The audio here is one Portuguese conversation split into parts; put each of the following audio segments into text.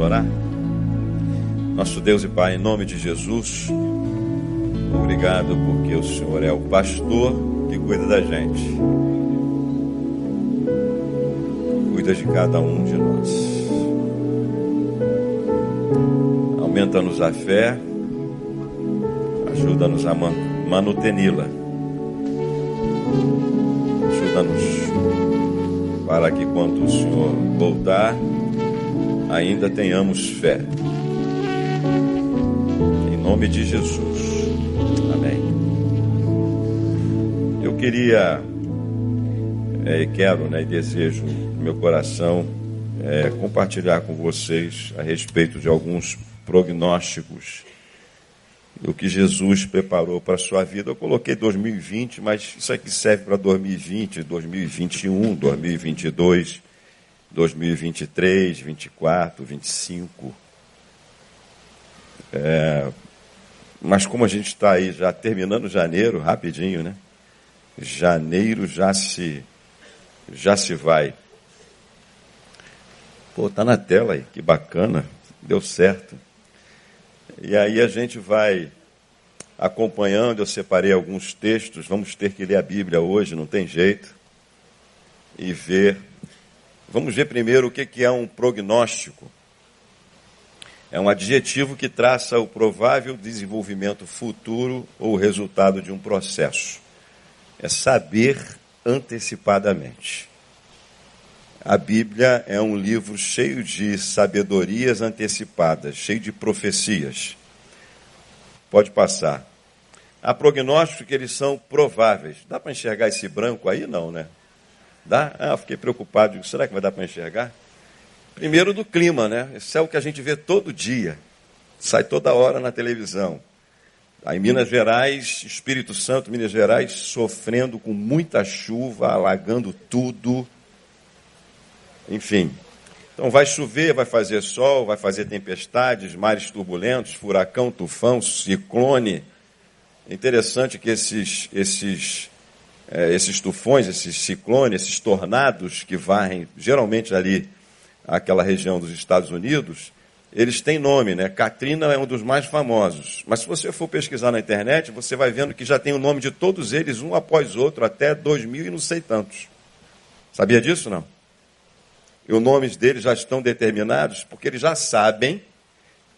orar? Nosso Deus e Pai, em nome de Jesus, obrigado porque o Senhor é o pastor que cuida da gente. Cuida de cada um de nós. Aumenta-nos a fé, ajuda-nos a manuteni-la. Ajuda-nos para que quando o Senhor voltar, ainda tenhamos fé nome de Jesus. Amém. Eu queria, é, quero né, e desejo no meu coração é, compartilhar com vocês a respeito de alguns prognósticos do que Jesus preparou para a sua vida. Eu coloquei 2020, mas isso aqui serve para 2020, 2021, 2022, 2023, 24, 25. É, mas como a gente está aí já terminando janeiro, rapidinho, né? Janeiro já se já se vai. Pô, tá na tela aí, que bacana, deu certo. E aí a gente vai acompanhando, eu separei alguns textos, vamos ter que ler a Bíblia hoje, não tem jeito. E ver. Vamos ver primeiro o que é um prognóstico. É um adjetivo que traça o provável desenvolvimento futuro ou resultado de um processo. É saber antecipadamente. A Bíblia é um livro cheio de sabedorias antecipadas, cheio de profecias. Pode passar. Há prognósticos que eles são prováveis. Dá para enxergar esse branco aí? Não, né? Dá? Ah, fiquei preocupado. Será que vai dar para enxergar? Primeiro do clima, né? Esse é o que a gente vê todo dia. Sai toda hora na televisão. Aí Minas Gerais, Espírito Santo, Minas Gerais, sofrendo com muita chuva, alagando tudo. Enfim. Então vai chover, vai fazer sol, vai fazer tempestades, mares turbulentos, furacão, tufão, ciclone. É interessante que esses, esses, é, esses tufões, esses ciclones, esses tornados que varrem geralmente ali aquela região dos Estados Unidos, eles têm nome, né? Katrina é um dos mais famosos. Mas se você for pesquisar na internet, você vai vendo que já tem o nome de todos eles, um após outro, até 2000 e não sei tantos. Sabia disso, não? E os nomes deles já estão determinados, porque eles já sabem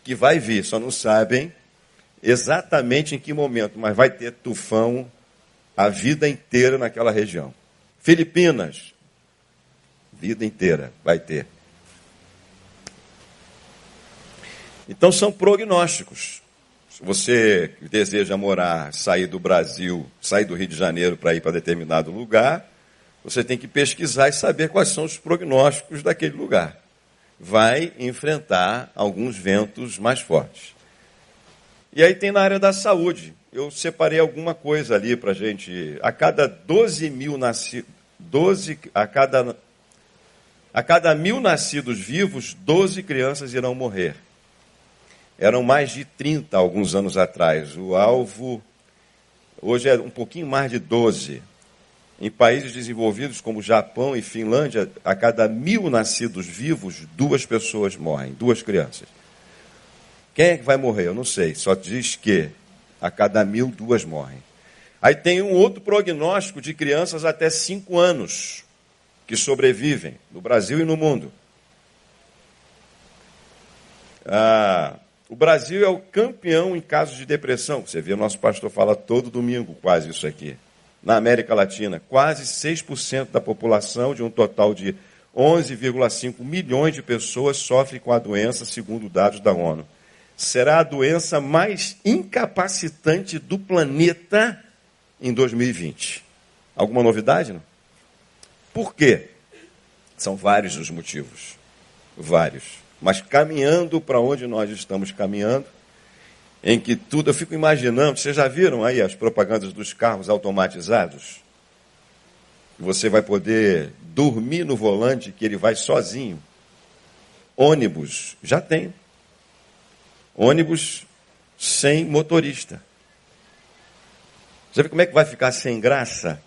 que vai vir, só não sabem exatamente em que momento, mas vai ter tufão a vida inteira naquela região. Filipinas, vida inteira vai ter. Então são prognósticos. Se você deseja morar, sair do Brasil, sair do Rio de Janeiro para ir para determinado lugar, você tem que pesquisar e saber quais são os prognósticos daquele lugar. Vai enfrentar alguns ventos mais fortes. E aí tem na área da saúde. Eu separei alguma coisa ali para a gente. A cada 12 mil nascidos, 12, a cada, a cada mil nascidos vivos, 12 crianças irão morrer. Eram mais de 30 alguns anos atrás. O alvo hoje é um pouquinho mais de 12. Em países desenvolvidos como Japão e Finlândia, a cada mil nascidos vivos, duas pessoas morrem, duas crianças. Quem é que vai morrer? Eu não sei. Só diz que a cada mil, duas morrem. Aí tem um outro prognóstico de crianças até cinco anos que sobrevivem no Brasil e no mundo. Ah, o Brasil é o campeão em casos de depressão. Você vê, o nosso pastor fala todo domingo quase isso aqui. Na América Latina, quase 6% da população, de um total de 11,5 milhões de pessoas, sofre com a doença, segundo dados da ONU. Será a doença mais incapacitante do planeta em 2020. Alguma novidade? Não? Por quê? São vários os motivos. Vários mas caminhando para onde nós estamos caminhando, em que tudo, eu fico imaginando, vocês já viram aí as propagandas dos carros automatizados? Você vai poder dormir no volante que ele vai sozinho. Ônibus, já tem. Ônibus sem motorista. Você vê como é que vai ficar sem graça?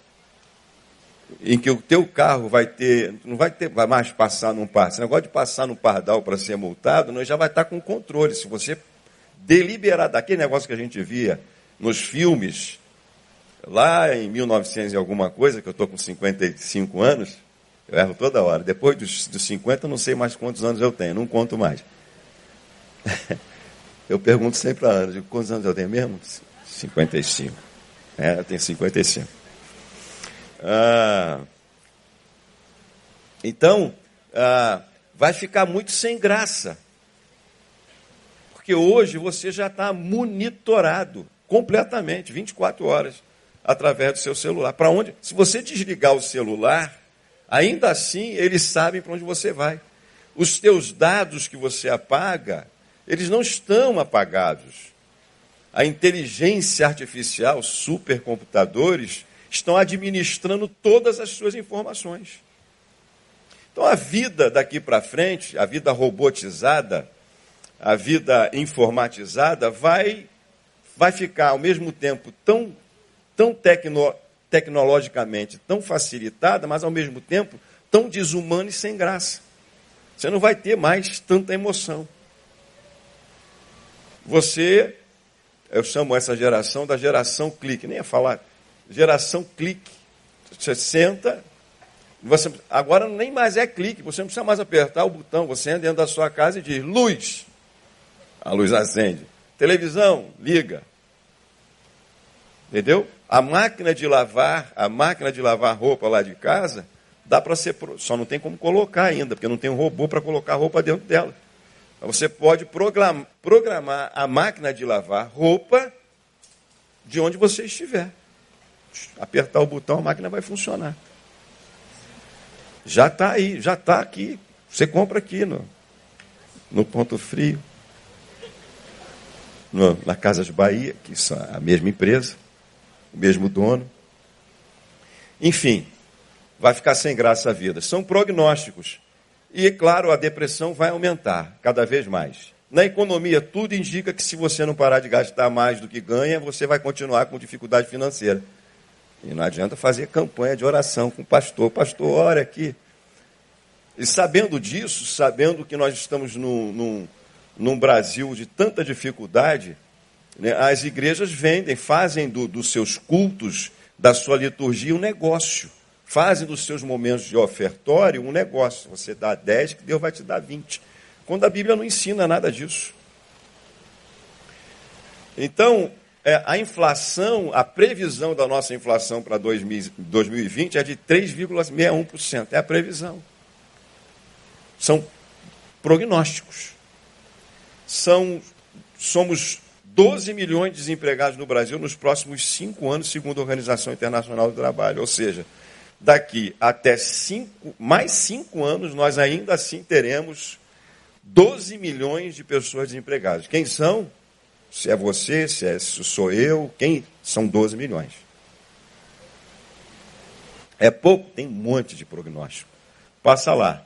em que o teu carro vai ter, não vai ter vai mais passar num par. Esse negócio de passar no pardal para ser multado, não já vai estar com controle. Se você deliberar daquele negócio que a gente via nos filmes, lá em 1900 e alguma coisa, que eu estou com 55 anos, eu erro toda hora. Depois dos, dos 50, eu não sei mais quantos anos eu tenho, não conto mais. eu pergunto sempre a Ana, quantos anos eu tenho mesmo? 55. É, eu tenho 55. Ah, então, ah, vai ficar muito sem graça. Porque hoje você já está monitorado completamente, 24 horas, através do seu celular. Para onde? Se você desligar o celular, ainda assim eles sabem para onde você vai. Os teus dados que você apaga, eles não estão apagados. A inteligência artificial, supercomputadores, estão administrando todas as suas informações. Então a vida daqui para frente, a vida robotizada, a vida informatizada, vai, vai ficar ao mesmo tempo tão, tão tecno, tecnologicamente tão facilitada, mas ao mesmo tempo tão desumana e sem graça. Você não vai ter mais tanta emoção. Você, eu chamo essa geração da geração clique, nem ia falar geração clique. Você senta, você, agora nem mais é clique, você não precisa mais apertar o botão, você entra dentro da sua casa e diz luz. A luz acende. Televisão, liga. Entendeu? A máquina de lavar, a máquina de lavar roupa lá de casa, dá para ser, só não tem como colocar ainda, porque não tem um robô para colocar roupa dentro dela. Você pode programar, a máquina de lavar roupa de onde você estiver apertar o botão, a máquina vai funcionar. Já está aí, já está aqui. Você compra aqui no, no Ponto Frio, no, na Casas Bahia, que são a mesma empresa, o mesmo dono. Enfim, vai ficar sem graça a vida. São prognósticos. E, claro, a depressão vai aumentar cada vez mais. Na economia, tudo indica que se você não parar de gastar mais do que ganha, você vai continuar com dificuldade financeira. E não adianta fazer campanha de oração com o pastor. Pastor, ora aqui. E sabendo disso, sabendo que nós estamos num, num, num Brasil de tanta dificuldade, né, as igrejas vendem, fazem do, dos seus cultos, da sua liturgia, um negócio. Fazem dos seus momentos de ofertório um negócio. Você dá 10, que Deus vai te dar 20. Quando a Bíblia não ensina nada disso. Então, é, a inflação, a previsão da nossa inflação para 2020 é de 3,61%. É a previsão. São prognósticos. São, somos 12 milhões de desempregados no Brasil nos próximos cinco anos, segundo a Organização Internacional do Trabalho. Ou seja, daqui até cinco, mais cinco anos, nós ainda assim teremos 12 milhões de pessoas desempregadas. Quem são? Se é você, se, é, se sou eu, quem? São 12 milhões. É pouco? Tem um monte de prognóstico. Passa lá.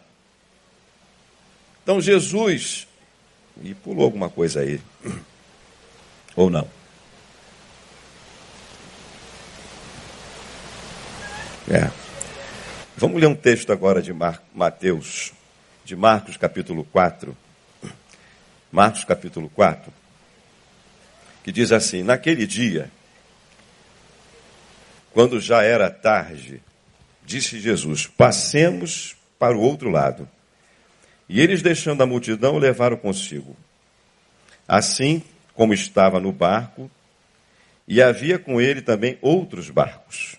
Então Jesus. E pulou alguma coisa aí. Ou não? É. Vamos ler um texto agora de Mar Mateus, de Marcos capítulo 4. Marcos capítulo 4 que diz assim: Naquele dia, quando já era tarde, disse Jesus: Passemos para o outro lado. E eles, deixando a multidão, levaram consigo. Assim como estava no barco, e havia com ele também outros barcos.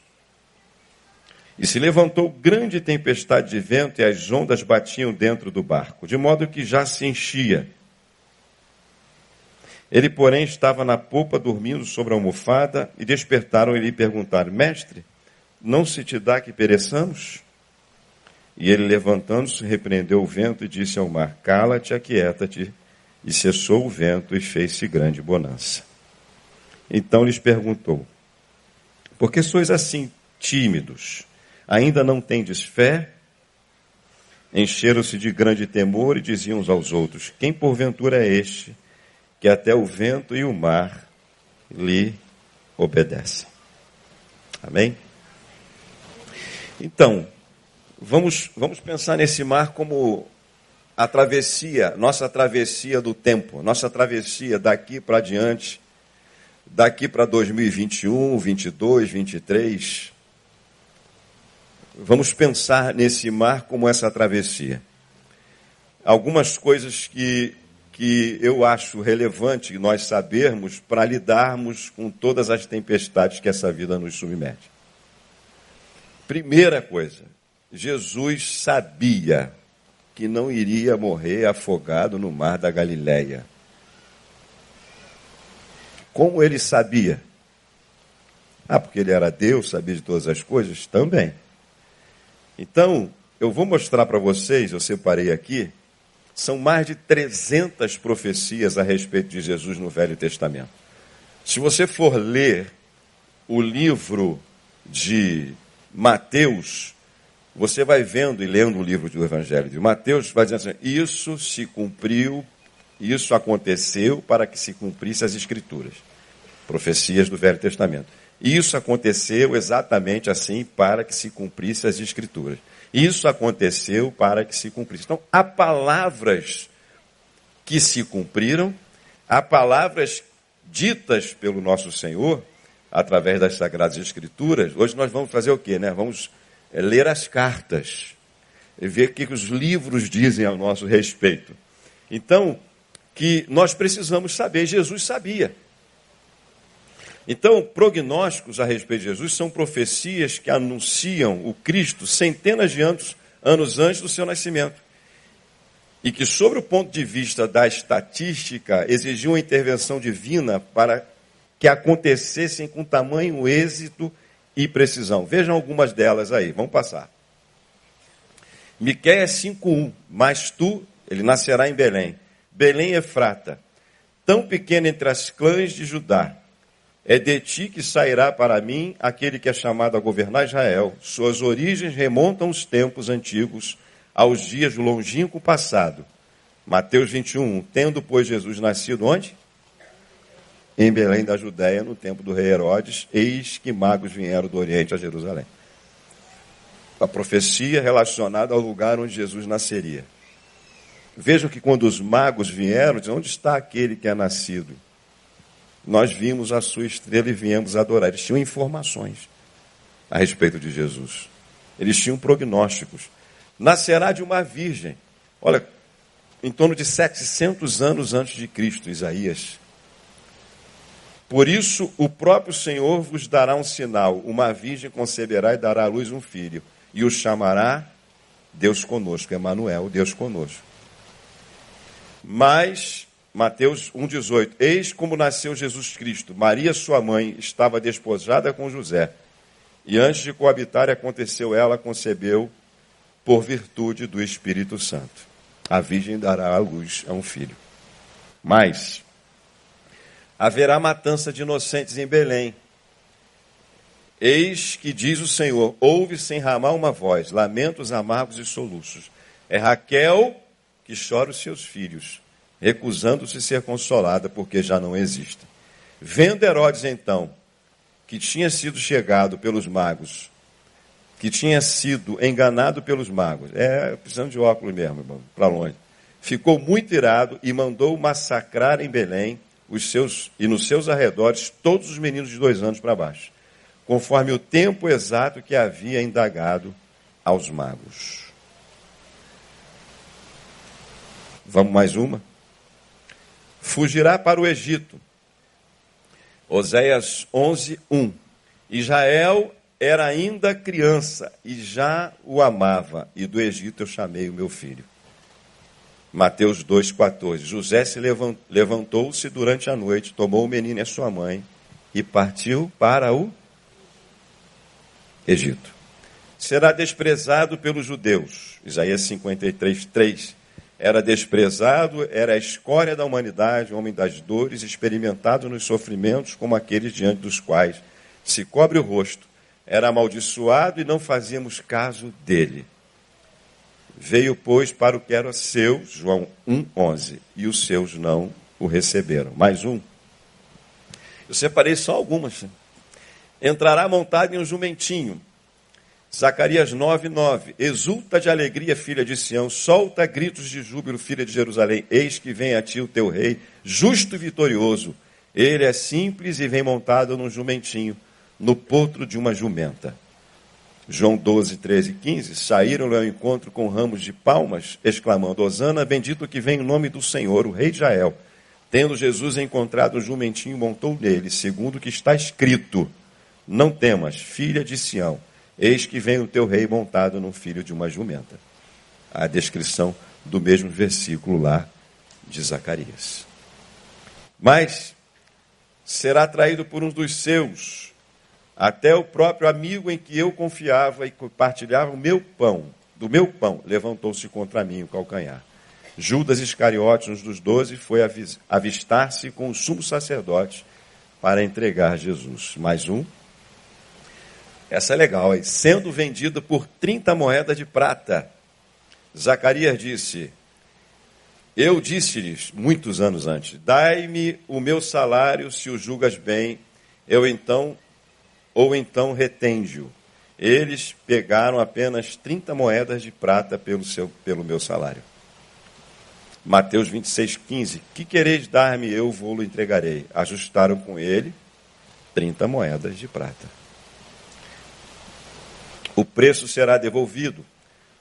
E se levantou grande tempestade de vento, e as ondas batiam dentro do barco, de modo que já se enchia. Ele, porém, estava na popa dormindo sobre a almofada e despertaram e lhe perguntaram: Mestre, não se te dá que pereçamos? E ele, levantando-se, repreendeu o vento e disse ao mar: Cala-te, aquieta-te. E cessou o vento e fez-se grande bonança. Então lhes perguntou: Por que sois assim tímidos? Ainda não tendes fé? Encheram-se de grande temor e diziam uns aos outros: Quem porventura é este? que até o vento e o mar lhe obedecem. Amém? Então, vamos, vamos pensar nesse mar como a travessia, nossa travessia do tempo, nossa travessia daqui para diante, daqui para 2021, 22, 23. Vamos pensar nesse mar como essa travessia. Algumas coisas que, que eu acho relevante nós sabermos para lidarmos com todas as tempestades que essa vida nos submete. Primeira coisa, Jesus sabia que não iria morrer afogado no mar da Galileia. Como ele sabia? Ah, porque ele era Deus, sabia de todas as coisas? Também. Então, eu vou mostrar para vocês, eu separei aqui, são mais de 300 profecias a respeito de Jesus no Velho Testamento. Se você for ler o livro de Mateus, você vai vendo e lendo o livro do Evangelho de Mateus, vai dizendo assim: isso se cumpriu, isso aconteceu para que se cumprisse as Escrituras, profecias do Velho Testamento. Isso aconteceu exatamente assim para que se cumprisse as Escrituras. Isso aconteceu para que se cumprisse. Então, há palavras que se cumpriram, há palavras ditas pelo nosso Senhor através das Sagradas Escrituras. Hoje nós vamos fazer o quê, né? Vamos é ler as cartas ver o que os livros dizem ao nosso respeito. Então, que nós precisamos saber, Jesus sabia. Então, prognósticos a respeito de Jesus são profecias que anunciam o Cristo centenas de anos, anos antes do seu nascimento. E que, sobre o ponto de vista da estatística, exigiam uma intervenção divina para que acontecessem com tamanho êxito e precisão. Vejam algumas delas aí, vamos passar. Miqueias 5:1, mas tu, ele nascerá em Belém. Belém Efrata, tão pequena entre as clãs de Judá. É de ti que sairá para mim aquele que é chamado a governar Israel. Suas origens remontam os tempos antigos, aos dias do longínquo passado. Mateus 21, tendo, pois, Jesus nascido onde? em Belém da Judéia, no tempo do rei Herodes, eis que magos vieram do Oriente a Jerusalém. A profecia relacionada ao lugar onde Jesus nasceria. Vejam que quando os magos vieram, onde está aquele que é nascido? Nós vimos a sua estrela e viemos adorar. Eles tinham informações a respeito de Jesus. Eles tinham prognósticos. Nascerá de uma virgem. Olha, em torno de 700 anos antes de Cristo, Isaías por isso, o próprio Senhor vos dará um sinal: uma virgem conceberá e dará à luz um filho, e o chamará Deus conosco, Emanuel, Deus conosco. Mas, Mateus 1,18: Eis como nasceu Jesus Cristo. Maria, sua mãe, estava despojada com José. E antes de coabitar, aconteceu ela, concebeu por virtude do Espírito Santo. A virgem dará à luz a um filho. Mas, haverá matança de inocentes em Belém. Eis que diz o Senhor: ouve sem ramar uma voz, lamentos amargos e soluços. É Raquel que chora os seus filhos, recusando-se ser consolada, porque já não existem. Vendo Herodes então, que tinha sido chegado pelos magos, que tinha sido enganado pelos magos, é precisando de óculos mesmo, para longe, ficou muito irado e mandou massacrar em Belém os seus e nos seus arredores todos os meninos de dois anos para baixo, conforme o tempo exato que havia indagado aos magos. Vamos mais uma? Fugirá para o Egito. Oséias 11, 1. Israel era ainda criança e já o amava, e do Egito eu chamei o meu filho. Mateus 2,14. José se levantou-se durante a noite, tomou o menino e a sua mãe e partiu para o Egito. Será desprezado pelos judeus. Isaías 53, 3. Era desprezado, era a escória da humanidade, homem das dores, experimentado nos sofrimentos como aqueles diante dos quais se cobre o rosto. Era amaldiçoado e não fazíamos caso dele. Veio, pois, para o que era seu, João 1,11, e os seus não o receberam. Mais um. Eu separei só algumas. Entrará montado em um jumentinho, Zacarias 9, 9. Exulta de alegria, filha de Sião, solta gritos de júbilo, filha de Jerusalém. Eis que vem a ti o teu rei, justo e vitorioso. Ele é simples e vem montado num jumentinho, no potro de uma jumenta. João 12, 13 e 15. Saíram-lhe ao encontro com ramos de palmas, exclamando: Osana, bendito que vem em nome do Senhor, o rei de. Tendo Jesus encontrado o jumentinho, montou nele, segundo o que está escrito: Não temas, filha de Sião Eis que vem o teu rei montado num filho de uma jumenta. A descrição do mesmo versículo lá de Zacarias. Mas será traído por um dos seus, até o próprio amigo em que eu confiava e compartilhava o meu pão, do meu pão, levantou-se contra mim o calcanhar. Judas Iscariotes, um dos doze, foi avistar-se com o sumo sacerdote para entregar Jesus. Mais um, essa é legal, hein? sendo vendida por 30 moedas de prata. Zacarias disse: Eu disse-lhes, muitos anos antes, dai-me o meu salário se o julgas bem, eu então, ou então retende-o. Eles pegaram apenas 30 moedas de prata pelo, seu, pelo meu salário. Mateus 26, 15. Que quereis dar-me, eu vou-lo entregarei. Ajustaram com ele 30 moedas de prata o preço será devolvido.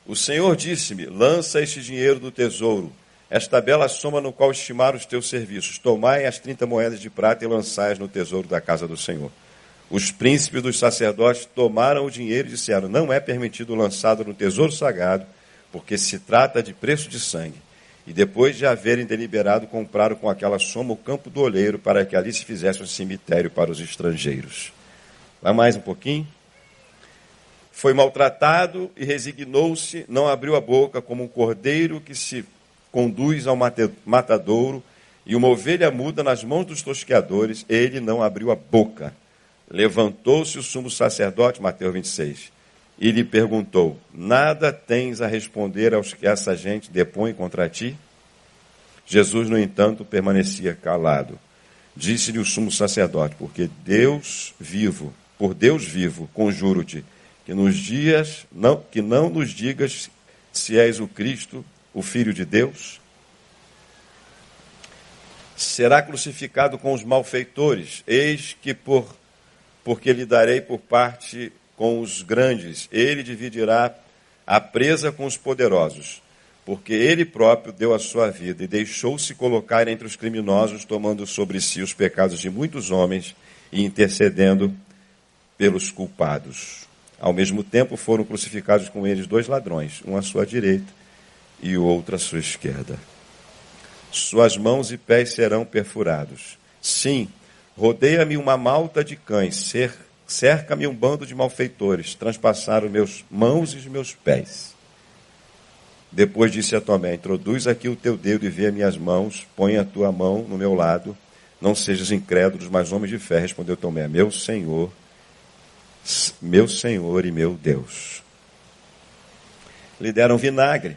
O Senhor disse-me: lança este dinheiro do tesouro, esta bela soma no qual estimar os teus serviços. Tomai as trinta moedas de prata e lançai-as no tesouro da casa do Senhor. Os príncipes dos sacerdotes tomaram o dinheiro e disseram: Não é permitido lançado no tesouro sagrado, porque se trata de preço de sangue. E depois de haverem deliberado, compraram com aquela soma o campo do oleiro para que ali se fizesse um cemitério para os estrangeiros. Vai mais um pouquinho foi maltratado e resignou-se, não abriu a boca, como um cordeiro que se conduz ao matadouro, e uma ovelha muda nas mãos dos tosqueadores, ele não abriu a boca. Levantou-se o sumo sacerdote, Mateus 26, e lhe perguntou: Nada tens a responder aos que essa gente depõe contra ti? Jesus, no entanto, permanecia calado. Disse-lhe o sumo sacerdote: Porque Deus vivo, por Deus vivo, conjuro-te que nos dias não que não nos digas se és o Cristo, o filho de Deus. Será crucificado com os malfeitores, eis que por porque lhe darei por parte com os grandes, ele dividirá a presa com os poderosos, porque ele próprio deu a sua vida e deixou-se colocar entre os criminosos, tomando sobre si os pecados de muitos homens e intercedendo pelos culpados. Ao mesmo tempo foram crucificados com eles dois ladrões, um à sua direita e o outro à sua esquerda. Suas mãos e pés serão perfurados. Sim, rodeia-me uma malta de cães, cerca-me um bando de malfeitores, transpassaram meus mãos e os meus pés. Depois disse a Tomé: Introduz aqui o teu dedo e vê minhas mãos, põe a tua mão no meu lado, não sejas incrédulos, mas homens de fé. Respondeu Tomé: Meu Senhor meu Senhor e meu Deus. Lhe deram vinagre,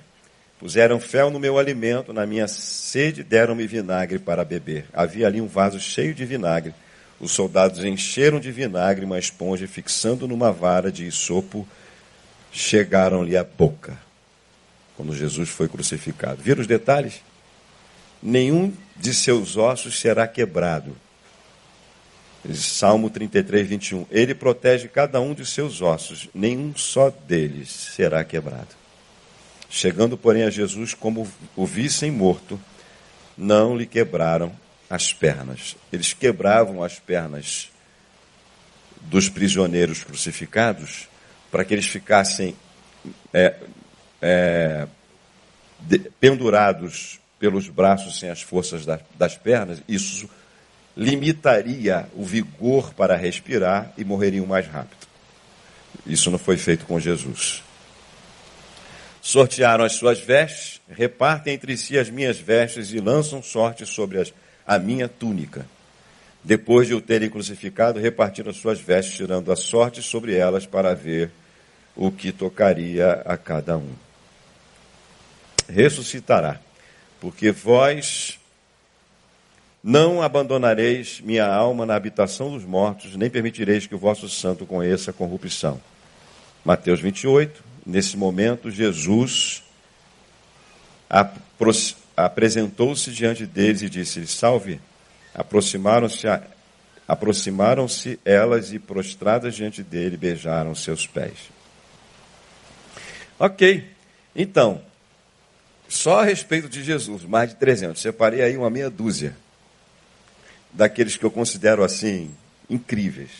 puseram fel no meu alimento, na minha sede deram-me vinagre para beber. Havia ali um vaso cheio de vinagre. Os soldados encheram de vinagre uma esponja, fixando numa vara de isopo, chegaram-lhe à boca. Quando Jesus foi crucificado. Viram os detalhes? Nenhum de seus ossos será quebrado Salmo 33, 21. Ele protege cada um de seus ossos, nenhum só deles será quebrado. Chegando, porém, a Jesus, como o vissem morto, não lhe quebraram as pernas. Eles quebravam as pernas dos prisioneiros crucificados para que eles ficassem é, é, de, pendurados pelos braços sem as forças da, das pernas. Isso limitaria o vigor para respirar e morreriam mais rápido. Isso não foi feito com Jesus. Sortearam as suas vestes, repartem entre si as minhas vestes e lançam sorte sobre as, a minha túnica. Depois de o terem crucificado, repartiram as suas vestes, tirando a sorte sobre elas para ver o que tocaria a cada um. Ressuscitará, porque vós não abandonareis minha alma na habitação dos mortos, nem permitireis que o vosso santo conheça a corrupção. Mateus 28, nesse momento, Jesus apresentou-se diante deles e disse: Salve. Aproximaram-se aproximaram-se elas e prostradas diante dele beijaram seus pés. Ok, então, só a respeito de Jesus, mais de 300. Separei aí uma meia dúzia daqueles que eu considero assim incríveis,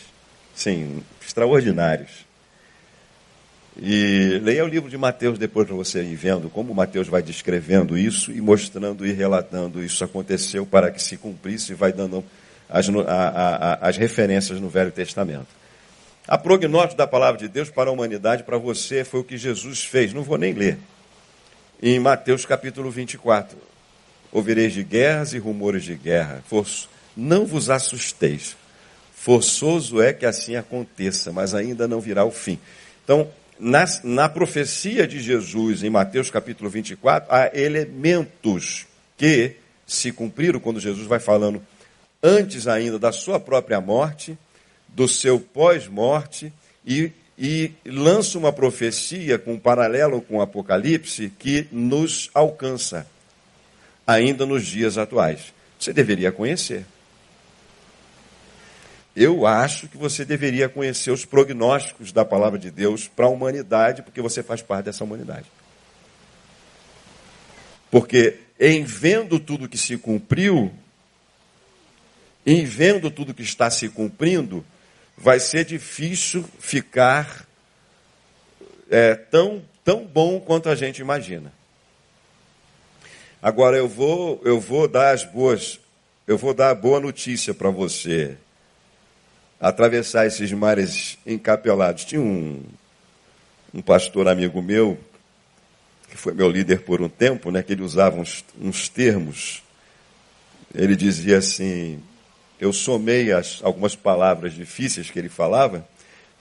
sim, extraordinários. E leia o livro de Mateus depois para você ir vendo como Mateus vai descrevendo isso e mostrando e relatando isso aconteceu para que se cumprisse e vai dando as, a, a, as referências no Velho Testamento. A prognóstico da palavra de Deus para a humanidade, para você, foi o que Jesus fez. Não vou nem ler. Em Mateus capítulo 24. Ouvireis de guerras e rumores de guerra. Não vos assusteis. Forçoso é que assim aconteça, mas ainda não virá o fim. Então, na, na profecia de Jesus, em Mateus capítulo 24, há elementos que se cumpriram quando Jesus vai falando antes ainda da sua própria morte, do seu pós-morte, e, e lança uma profecia com um paralelo com o Apocalipse que nos alcança ainda nos dias atuais. Você deveria conhecer. Eu acho que você deveria conhecer os prognósticos da palavra de Deus para a humanidade, porque você faz parte dessa humanidade. Porque em vendo tudo que se cumpriu, em vendo tudo que está se cumprindo, vai ser difícil ficar é, tão, tão bom quanto a gente imagina. Agora eu vou, eu vou dar as boas, eu vou dar a boa notícia para você atravessar esses mares encapelados. Tinha um, um pastor amigo meu, que foi meu líder por um tempo, né, que ele usava uns, uns termos. Ele dizia assim, eu somei as, algumas palavras difíceis que ele falava,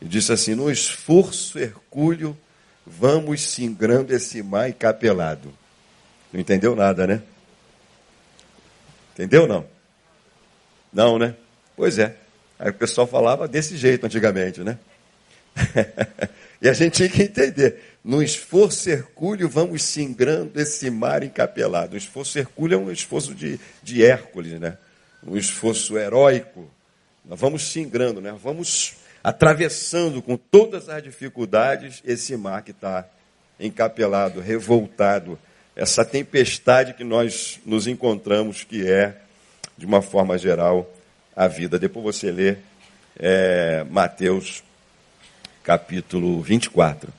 e disse assim, no esforço hercúleo, vamos singrando esse mar encapelado. Não entendeu nada, né? Entendeu não? Não, né? Pois é. Aí o pessoal falava desse jeito antigamente, né? e a gente tinha que entender. No esforço hercúleo, vamos singrando esse mar encapelado. O esforço hercúleo é um esforço de, de Hércules, né? Um esforço heróico. Nós vamos singrando, né? Vamos atravessando com todas as dificuldades esse mar que está encapelado, revoltado. Essa tempestade que nós nos encontramos, que é, de uma forma geral, a vida. Depois você lê é, Mateus capítulo 24.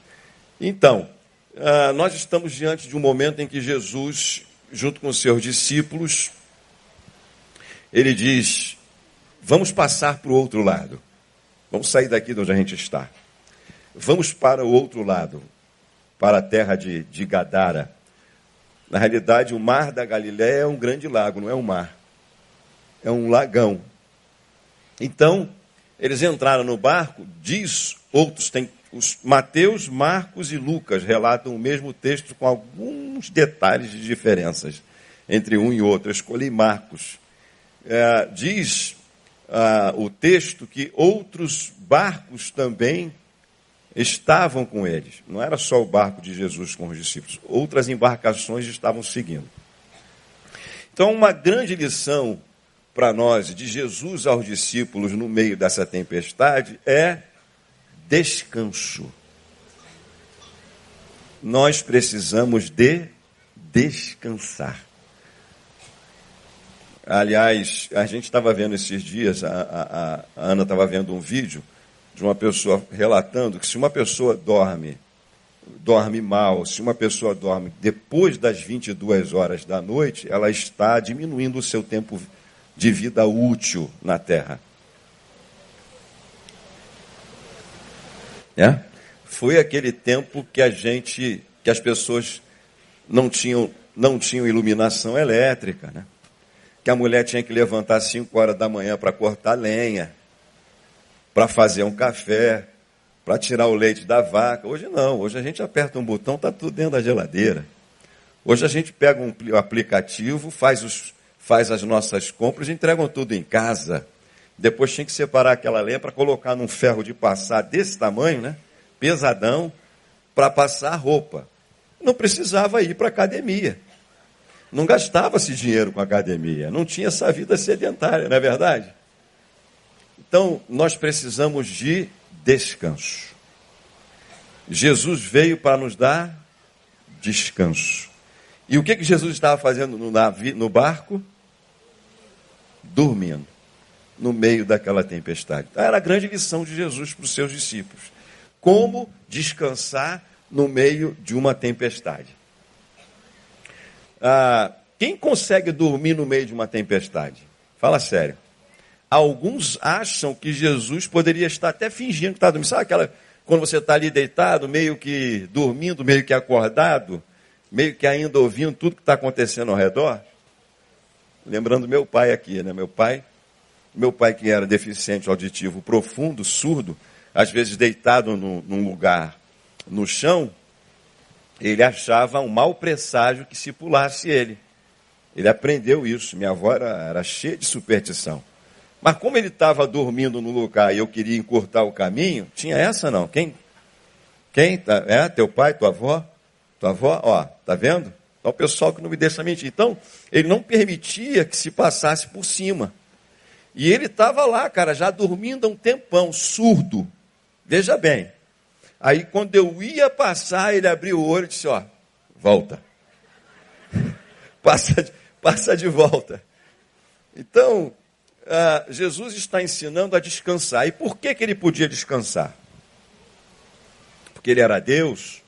Então, ah, nós estamos diante de um momento em que Jesus, junto com seus discípulos, ele diz: vamos passar para o outro lado. Vamos sair daqui de onde a gente está. Vamos para o outro lado, para a terra de, de Gadara. Na realidade, o mar da Galiléia é um grande lago, não é um mar. É um lagão. Então, eles entraram no barco, diz outros, tem os Mateus, Marcos e Lucas relatam o mesmo texto com alguns detalhes de diferenças entre um e outro. Eu escolhi Marcos. É, diz ah, o texto que outros barcos também estavam com eles. Não era só o barco de Jesus com os discípulos, outras embarcações estavam seguindo. Então, uma grande lição para nós de Jesus aos discípulos no meio dessa tempestade é descanso. Nós precisamos de descansar. Aliás, a gente estava vendo esses dias, a, a, a Ana estava vendo um vídeo de uma pessoa relatando que se uma pessoa dorme, dorme mal, se uma pessoa dorme depois das 22 horas da noite, ela está diminuindo o seu tempo de vida útil na terra. É? Foi aquele tempo que a gente, que as pessoas não tinham, não tinham iluminação elétrica, né? Que a mulher tinha que levantar às 5 horas da manhã para cortar lenha, para fazer um café, para tirar o leite da vaca. Hoje não, hoje a gente aperta um botão, está tudo dentro da geladeira. Hoje a gente pega um aplicativo, faz os, faz as nossas compras, entregam tudo em casa. Depois tinha que separar aquela lenha para colocar num ferro de passar desse tamanho, né? pesadão para passar roupa. Não precisava ir para academia. Não gastava-se dinheiro com academia. Não tinha essa vida sedentária, não é verdade? Então, nós precisamos de descanso. Jesus veio para nos dar descanso. E o que, que Jesus estava fazendo no, navio, no barco? Dormindo, no meio daquela tempestade. Então, era a grande lição de Jesus para os seus discípulos. Como descansar no meio de uma tempestade. Ah, quem consegue dormir no meio de uma tempestade? Fala sério. Alguns acham que Jesus poderia estar até fingindo que está dormindo. Sabe aquela quando você está ali deitado, meio que dormindo, meio que acordado, meio que ainda ouvindo tudo que está acontecendo ao redor? Lembrando meu pai aqui, né? Meu pai, meu pai que era deficiente auditivo profundo, surdo, às vezes deitado no, num lugar no chão, ele achava um mau presságio que se pulasse ele. Ele aprendeu isso. Minha avó era, era cheia de superstição. Mas como ele estava dormindo no lugar e eu queria encurtar o caminho, tinha essa não. Quem? Quem? Tá, é, teu pai, tua avó? Tua avó? Ó, tá vendo? Então o pessoal que não me deixa mentir. Então, ele não permitia que se passasse por cima. E ele estava lá, cara, já dormindo há um tempão, surdo. Veja bem. Aí quando eu ia passar, ele abriu o olho e disse, ó, volta. passa, de, passa de volta. Então, ah, Jesus está ensinando a descansar. E por que, que ele podia descansar? Porque ele era Deus?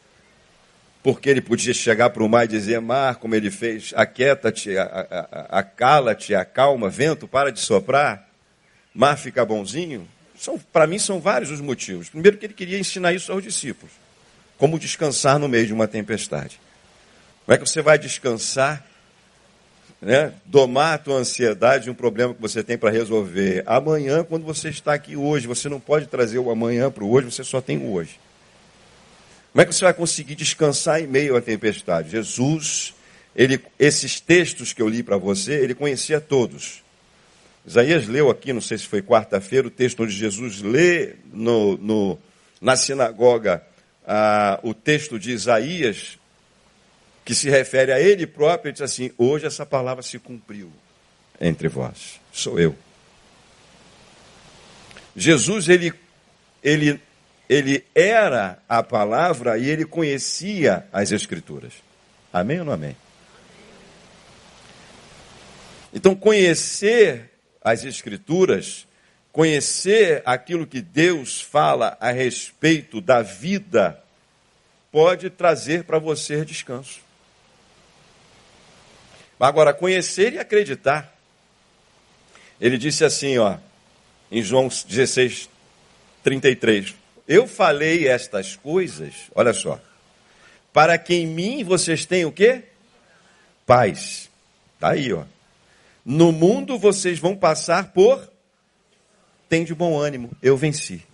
Porque ele podia chegar para o mar e dizer, mar, como ele fez, aquieta-te, acala-te, acalma, vento, para de soprar, mar fica bonzinho? Para mim são vários os motivos. Primeiro que ele queria ensinar isso aos discípulos. Como descansar no meio de uma tempestade. Como é que você vai descansar né, domar a tua ansiedade de um problema que você tem para resolver. Amanhã, quando você está aqui hoje, você não pode trazer o amanhã para o hoje, você só tem o hoje. Como é que você vai conseguir descansar em meio à tempestade? Jesus, ele, esses textos que eu li para você, ele conhecia todos. Isaías leu aqui, não sei se foi quarta-feira, o texto onde Jesus lê no, no na sinagoga ah, o texto de Isaías, que se refere a ele próprio, ele diz assim: hoje essa palavra se cumpriu entre vós. Sou eu. Jesus, ele, ele, ele era a palavra e ele conhecia as Escrituras. Amém ou não amém? Então, conhecer as Escrituras, conhecer aquilo que Deus fala a respeito da vida, pode trazer para você descanso. Agora, conhecer e acreditar. Ele disse assim, ó, em João 16, 33. Eu falei estas coisas, olha só, para que em mim vocês tenham o quê? Paz. Tá aí, ó. No mundo vocês vão passar por tem de bom ânimo, eu venci.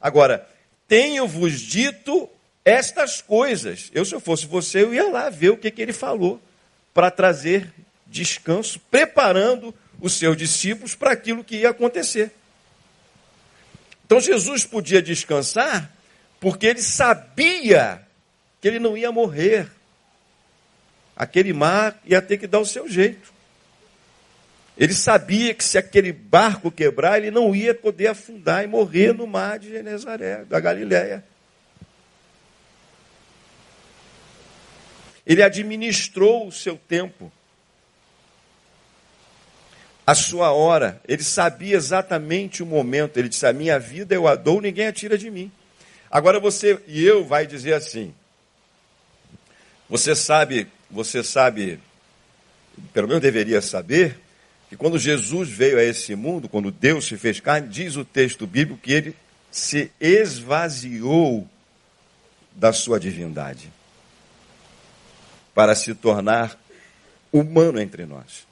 Agora, tenho-vos dito estas coisas. Eu, se eu fosse você, eu ia lá ver o que, que ele falou para trazer descanso, preparando os seus discípulos para aquilo que ia acontecer. Então Jesus podia descansar porque ele sabia que ele não ia morrer. Aquele mar ia ter que dar o seu jeito. Ele sabia que se aquele barco quebrar, ele não ia poder afundar e morrer no mar de Genezaré, da Galiléia. Ele administrou o seu tempo, a sua hora. Ele sabia exatamente o momento. Ele disse: A minha vida eu a dou, ninguém a tira de mim. Agora você e eu vai dizer assim: Você sabe, você sabe, pelo menos deveria saber, que quando Jesus veio a esse mundo, quando Deus se fez carne, diz o texto bíblico que ele se esvaziou da sua divindade para se tornar humano entre nós.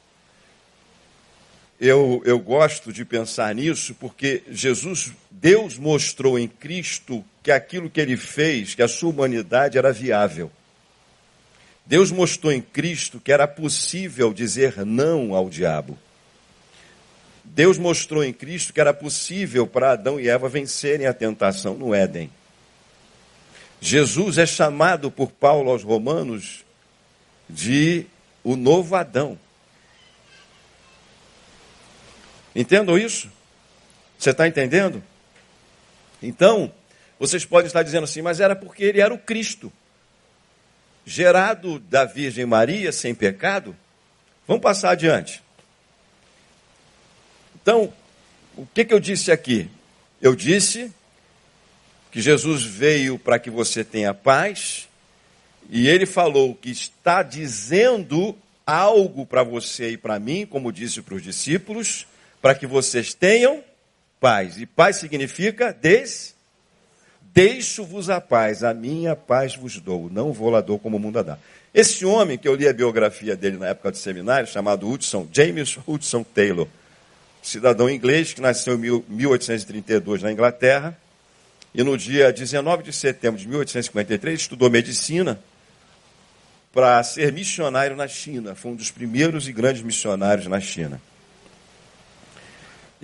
Eu, eu gosto de pensar nisso porque Jesus, Deus mostrou em Cristo que aquilo que ele fez, que a sua humanidade era viável. Deus mostrou em Cristo que era possível dizer não ao diabo. Deus mostrou em Cristo que era possível para Adão e Eva vencerem a tentação no Éden. Jesus é chamado por Paulo aos Romanos de o novo Adão. Entendam isso? Você está entendendo? Então, vocês podem estar dizendo assim, mas era porque ele era o Cristo, gerado da Virgem Maria, sem pecado. Vamos passar adiante. Então, o que, que eu disse aqui? Eu disse que Jesus veio para que você tenha paz, e ele falou que está dizendo algo para você e para mim, como disse para os discípulos, para que vocês tenham paz. E paz significa des Deixo-vos a paz, a minha paz vos dou, não vou lá dou como o mundo a dá. Esse homem, que eu li a biografia dele na época do seminário, chamado Hudson, James Hudson Taylor, cidadão inglês que nasceu em 1832 na Inglaterra, e no dia 19 de setembro de 1853 estudou medicina para ser missionário na China. Foi um dos primeiros e grandes missionários na China.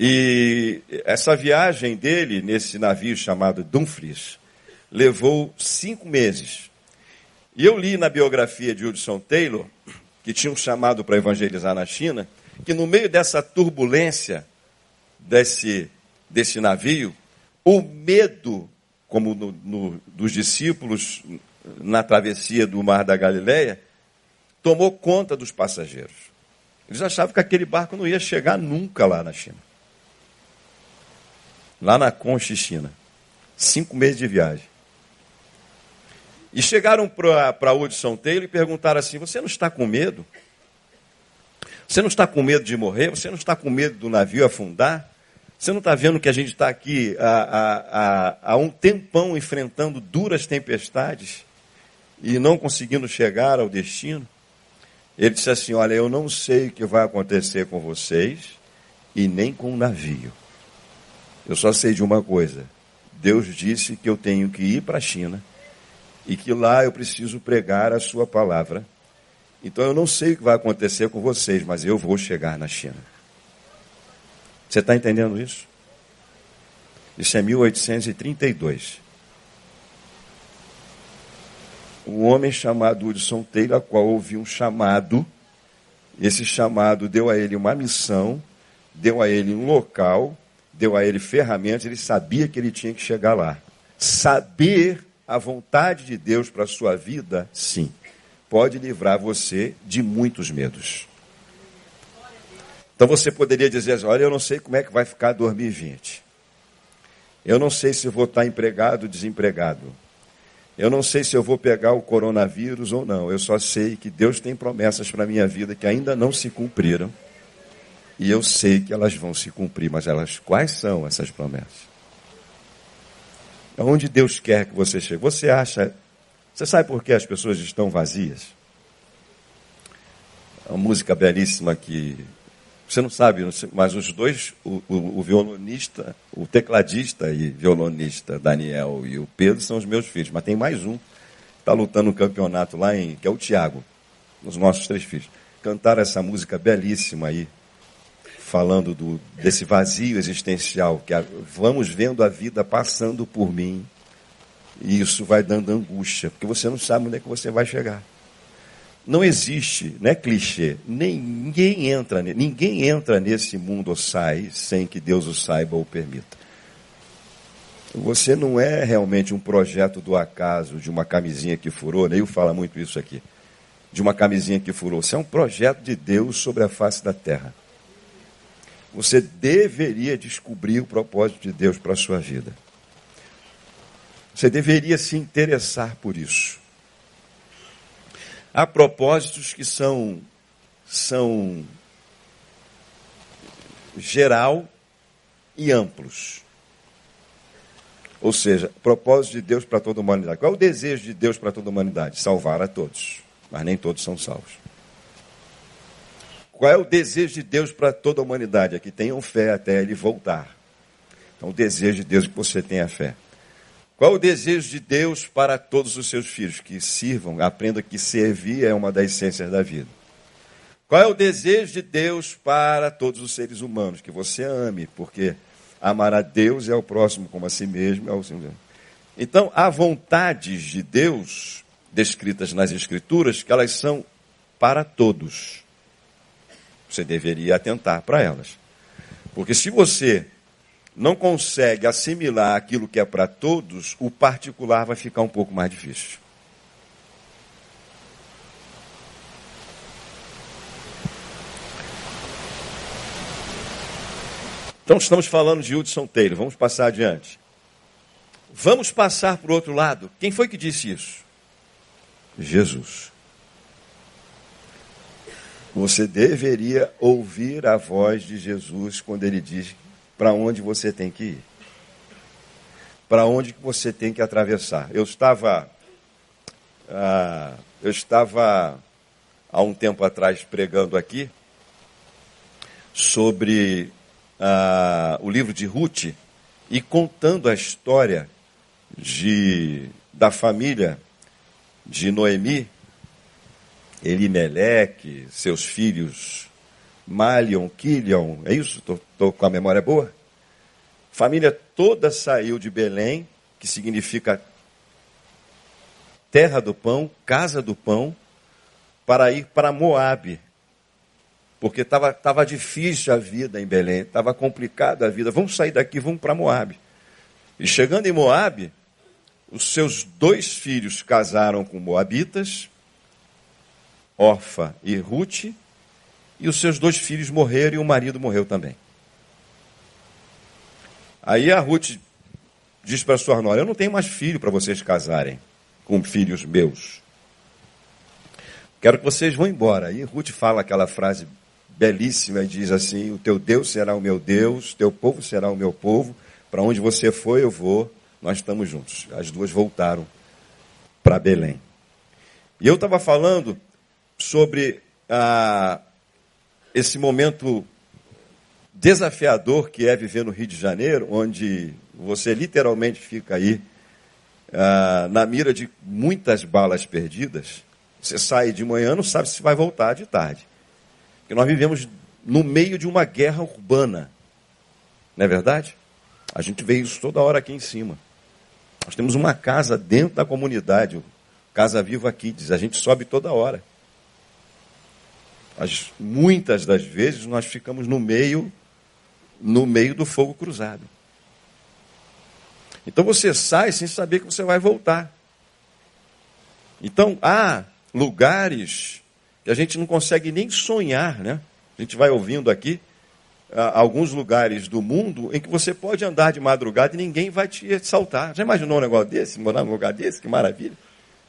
E essa viagem dele, nesse navio chamado Dumfries, levou cinco meses. E eu li na biografia de Hudson Taylor, que tinha um chamado para evangelizar na China, que no meio dessa turbulência desse, desse navio, o medo, como no, no, dos discípulos na travessia do Mar da Galileia, tomou conta dos passageiros. Eles achavam que aquele barco não ia chegar nunca lá na China lá na Conchichina. Cinco meses de viagem. E chegaram para Hudson Taylor e perguntaram assim: Você não está com medo? Você não está com medo de morrer? Você não está com medo do navio afundar? Você não está vendo que a gente está aqui há, há, há um tempão enfrentando duras tempestades e não conseguindo chegar ao destino? Ele disse assim: Olha, eu não sei o que vai acontecer com vocês e nem com o navio. Eu só sei de uma coisa: Deus disse que eu tenho que ir para a China e que lá eu preciso pregar a sua palavra. Então eu não sei o que vai acontecer com vocês, mas eu vou chegar na China. Você está entendendo isso? Isso é 1832. Um homem chamado Hudson Taylor, a qual ouviu um chamado, esse chamado deu a ele uma missão, deu a ele um local, deu a ele ferramentas, ele sabia que ele tinha que chegar lá. Saber a vontade de Deus para a sua vida, sim, pode livrar você de muitos medos. Então você poderia dizer assim, olha, eu não sei como é que vai ficar 2020. Eu não sei se vou estar empregado ou desempregado. Eu não sei se eu vou pegar o coronavírus ou não. Eu só sei que Deus tem promessas para a minha vida que ainda não se cumpriram e eu sei que elas vão se cumprir, mas elas quais são essas promessas? Aonde Deus quer que você chegue? Você acha. Você sabe por que as pessoas estão vazias? É uma música belíssima que. Você não sabe, mas os dois, o, o, o violonista, o tecladista e violonista Daniel e o Pedro são os meus filhos, mas tem mais um está lutando no campeonato lá em, que é o Tiago, os nossos três filhos. Cantaram essa música belíssima aí, falando do, desse vazio existencial, que a, vamos vendo a vida passando por mim, e isso vai dando angústia, porque você não sabe onde é que você vai chegar. Não existe, não é clichê, ninguém entra, ninguém entra nesse mundo ou sai sem que Deus o saiba ou permita. Você não é realmente um projeto do acaso, de uma camisinha que furou, Neil fala muito isso aqui, de uma camisinha que furou. Você é um projeto de Deus sobre a face da terra você deveria descobrir o propósito de Deus para a sua vida. Você deveria se interessar por isso. Há propósitos que são, são geral e amplos. Ou seja, propósito de Deus para toda a humanidade. Qual é o desejo de Deus para toda a humanidade? Salvar a todos. Mas nem todos são salvos. Qual é o desejo de Deus para toda a humanidade? É que tenham fé até ele voltar. Então, o desejo de Deus é que você tenha fé. Qual é o desejo de Deus para todos os seus filhos? Que sirvam, aprenda que servir é uma das essências da vida. Qual é o desejo de Deus para todos os seres humanos? Que você ame, porque amar a Deus é o próximo como a si mesmo. É o... Então, há vontades de Deus descritas nas Escrituras que elas são para todos. Você deveria atentar para elas. Porque se você não consegue assimilar aquilo que é para todos, o particular vai ficar um pouco mais difícil. Então estamos falando de Hudson Taylor, vamos passar adiante. Vamos passar para o outro lado. Quem foi que disse isso? Jesus. Você deveria ouvir a voz de Jesus quando ele diz para onde você tem que ir. Para onde você tem que atravessar. Eu estava ah, eu estava há um tempo atrás pregando aqui sobre ah, o livro de Ruth e contando a história de, da família de Noemi, Elimeleque, seus filhos Malion, Quilion, é isso? Estou com a memória boa? Família toda saiu de Belém, que significa terra do pão, casa do pão, para ir para Moabe, porque estava tava difícil a vida em Belém, estava complicada a vida. Vamos sair daqui, vamos para Moabe. E chegando em Moabe, os seus dois filhos casaram com moabitas, Orfa e Ruth, e os seus dois filhos morreram e o marido morreu também. Aí a Ruth diz para sua nora: Eu não tenho mais filho para vocês casarem com filhos meus. Quero que vocês vão embora. Aí Ruth fala aquela frase belíssima e diz assim: O teu Deus será o meu Deus, teu povo será o meu povo, para onde você for eu vou, nós estamos juntos. As duas voltaram para Belém. E eu estava falando sobre ah, esse momento desafiador que é viver no Rio de Janeiro, onde você literalmente fica aí ah, na mira de muitas balas perdidas. Você sai de manhã, não sabe se vai voltar de tarde. Porque nós vivemos no meio de uma guerra urbana. Não é verdade? A gente vê isso toda hora aqui em cima. Nós temos uma casa dentro da comunidade, Casa Viva Kids. A gente sobe toda hora. As, muitas das vezes nós ficamos no meio, no meio do fogo cruzado. Então você sai sem saber que você vai voltar. Então há lugares que a gente não consegue nem sonhar, né? A gente vai ouvindo aqui ah, alguns lugares do mundo em que você pode andar de madrugada e ninguém vai te assaltar. Já imaginou um negócio desse, morar num lugar desse? Que maravilha.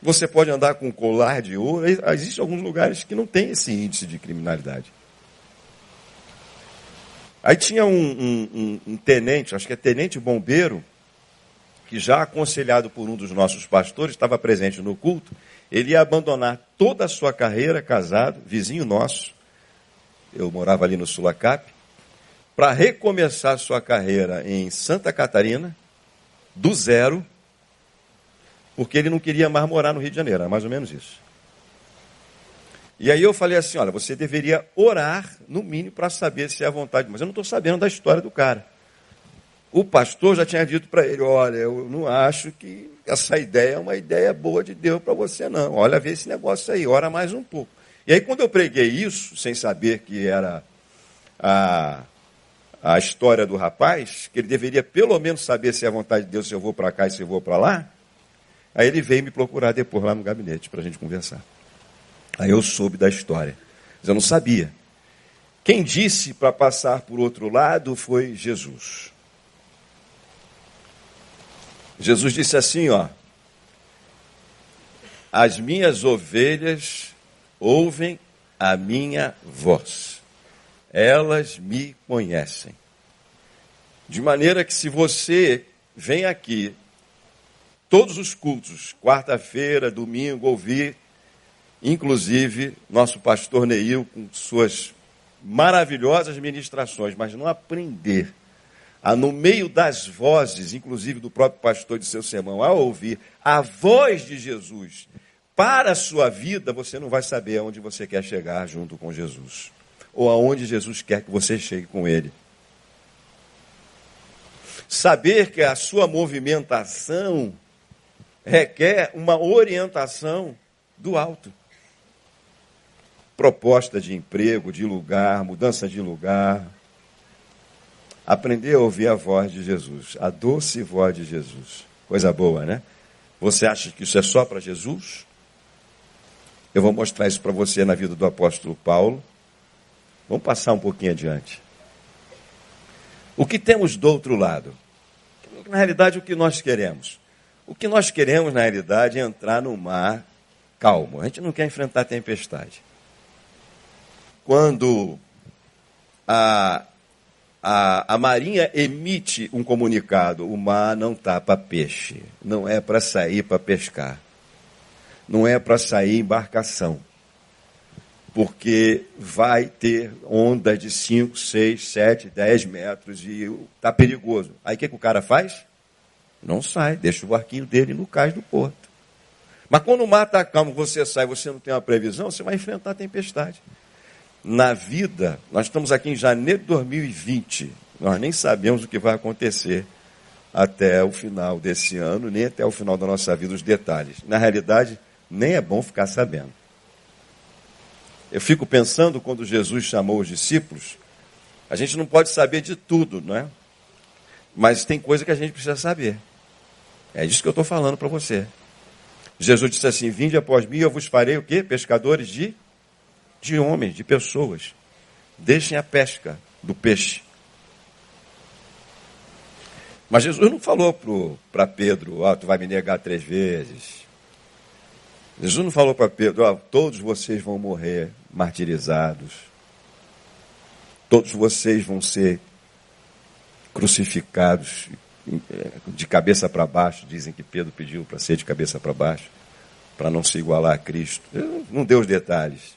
Você pode andar com colar de ouro. Existem alguns lugares que não tem esse índice de criminalidade. Aí tinha um, um, um, um tenente, acho que é tenente bombeiro, que já aconselhado por um dos nossos pastores, estava presente no culto, ele ia abandonar toda a sua carreira casado, vizinho nosso, eu morava ali no Sulacap, para recomeçar sua carreira em Santa Catarina, do zero, porque ele não queria mais morar no Rio de Janeiro, era mais ou menos isso. E aí eu falei assim, olha, você deveria orar, no mínimo, para saber se é a vontade, mas eu não estou sabendo da história do cara. O pastor já tinha dito para ele, olha, eu não acho que essa ideia é uma ideia boa de Deus para você, não. Olha, vê esse negócio aí, ora mais um pouco. E aí, quando eu preguei isso, sem saber que era a, a história do rapaz, que ele deveria pelo menos saber se é a vontade de Deus, se eu vou para cá e se eu vou para lá, aí ele veio me procurar depois lá no gabinete para a gente conversar. Aí eu soube da história, mas eu não sabia. Quem disse para passar por outro lado foi Jesus. Jesus disse assim, ó: As minhas ovelhas ouvem a minha voz. Elas me conhecem. De maneira que se você vem aqui todos os cultos, quarta-feira, domingo, ouvir, inclusive nosso pastor Neil com suas maravilhosas ministrações, mas não aprender a, no meio das vozes, inclusive do próprio pastor de seu sermão, a ouvir a voz de Jesus para a sua vida, você não vai saber aonde você quer chegar junto com Jesus. Ou aonde Jesus quer que você chegue com Ele. Saber que a sua movimentação requer uma orientação do alto. Proposta de emprego, de lugar, mudança de lugar. Aprender a ouvir a voz de Jesus, a doce voz de Jesus. Coisa boa, né? Você acha que isso é só para Jesus? Eu vou mostrar isso para você na vida do apóstolo Paulo. Vamos passar um pouquinho adiante. O que temos do outro lado? Na realidade, o que nós queremos? O que nós queremos, na realidade, é entrar no mar calmo. A gente não quer enfrentar tempestade. Quando a, a, a marinha emite um comunicado, o mar não está para peixe, não é para sair para pescar, não é para sair embarcação porque vai ter ondas de 5, 6, 7, 10 metros e está perigoso. Aí o que, que o cara faz? Não sai, deixa o barquinho dele no cais do porto. Mas quando o mar está calmo, você sai, você não tem uma previsão, você vai enfrentar a tempestade. Na vida, nós estamos aqui em janeiro de 2020, nós nem sabemos o que vai acontecer até o final desse ano, nem até o final da nossa vida, os detalhes. Na realidade, nem é bom ficar sabendo. Eu fico pensando quando Jesus chamou os discípulos, a gente não pode saber de tudo, não é? Mas tem coisa que a gente precisa saber. É disso que eu estou falando para você. Jesus disse assim: Vinde após mim, eu vos farei o quê? Pescadores de, de homens, de pessoas. Deixem a pesca do peixe. Mas Jesus não falou para Pedro: oh, Tu vai me negar três vezes. Jesus não falou para Pedro: oh, Todos vocês vão morrer martirizados. Todos vocês vão ser crucificados de cabeça para baixo. Dizem que Pedro pediu para ser de cabeça para baixo, para não se igualar a Cristo. Não deu os detalhes.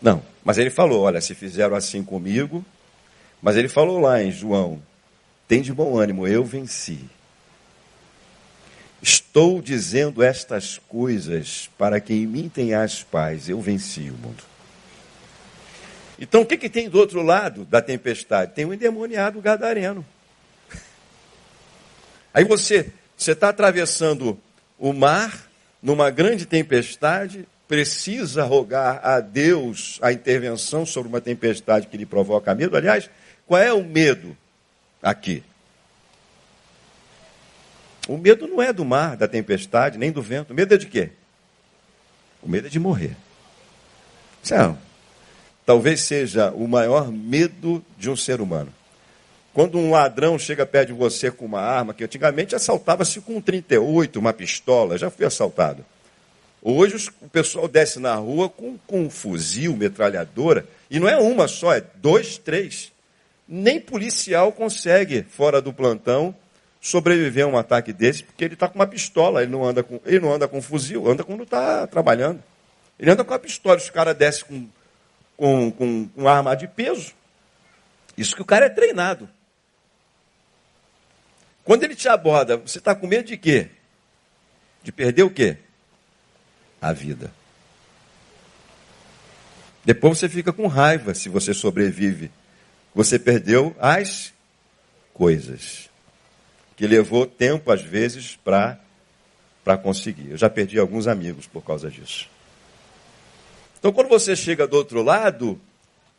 Não, mas ele falou: olha, se fizeram assim comigo. Mas ele falou lá em João: tem de bom ânimo, eu venci. Estou dizendo estas coisas para que em mim tenhas paz. Eu venci o mundo. Então, o que, que tem do outro lado da tempestade? Tem um endemoniado gadareno. Aí você está atravessando o mar numa grande tempestade, precisa rogar a Deus a intervenção sobre uma tempestade que lhe provoca medo. Aliás, qual é o medo aqui? O medo não é do mar, da tempestade, nem do vento. O medo é de quê? O medo é de morrer. Não. Talvez seja o maior medo de um ser humano. Quando um ladrão chega perto de você com uma arma, que antigamente assaltava-se com um 38, uma pistola, já fui assaltado. Hoje o pessoal desce na rua com, com um fuzil, metralhadora, e não é uma só, é dois, três. Nem policial consegue, fora do plantão, sobreviver a um ataque desse, porque ele está com uma pistola, ele não anda com, ele não anda com fuzil, anda quando está trabalhando. Ele anda com a pistola, os caras descem com, com, com, com arma de peso. Isso que o cara é treinado. Quando ele te aborda, você está com medo de quê? De perder o quê? A vida. Depois você fica com raiva se você sobrevive. Você perdeu as coisas que levou tempo, às vezes, para conseguir. Eu já perdi alguns amigos por causa disso. Então, quando você chega do outro lado,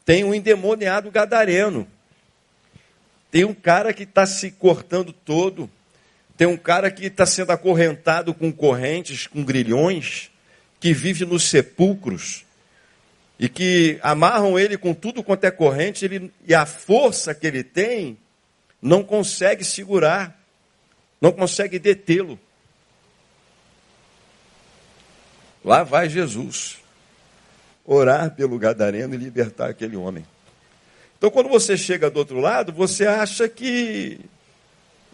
tem um endemoniado gadareno. Tem um cara que está se cortando todo. Tem um cara que está sendo acorrentado com correntes, com grilhões, que vive nos sepulcros e que amarram ele com tudo quanto é corrente, ele, e a força que ele tem não consegue segurar não consegue detê-lo. Lá vai Jesus orar pelo Gadareno e libertar aquele homem. Então, quando você chega do outro lado, você acha que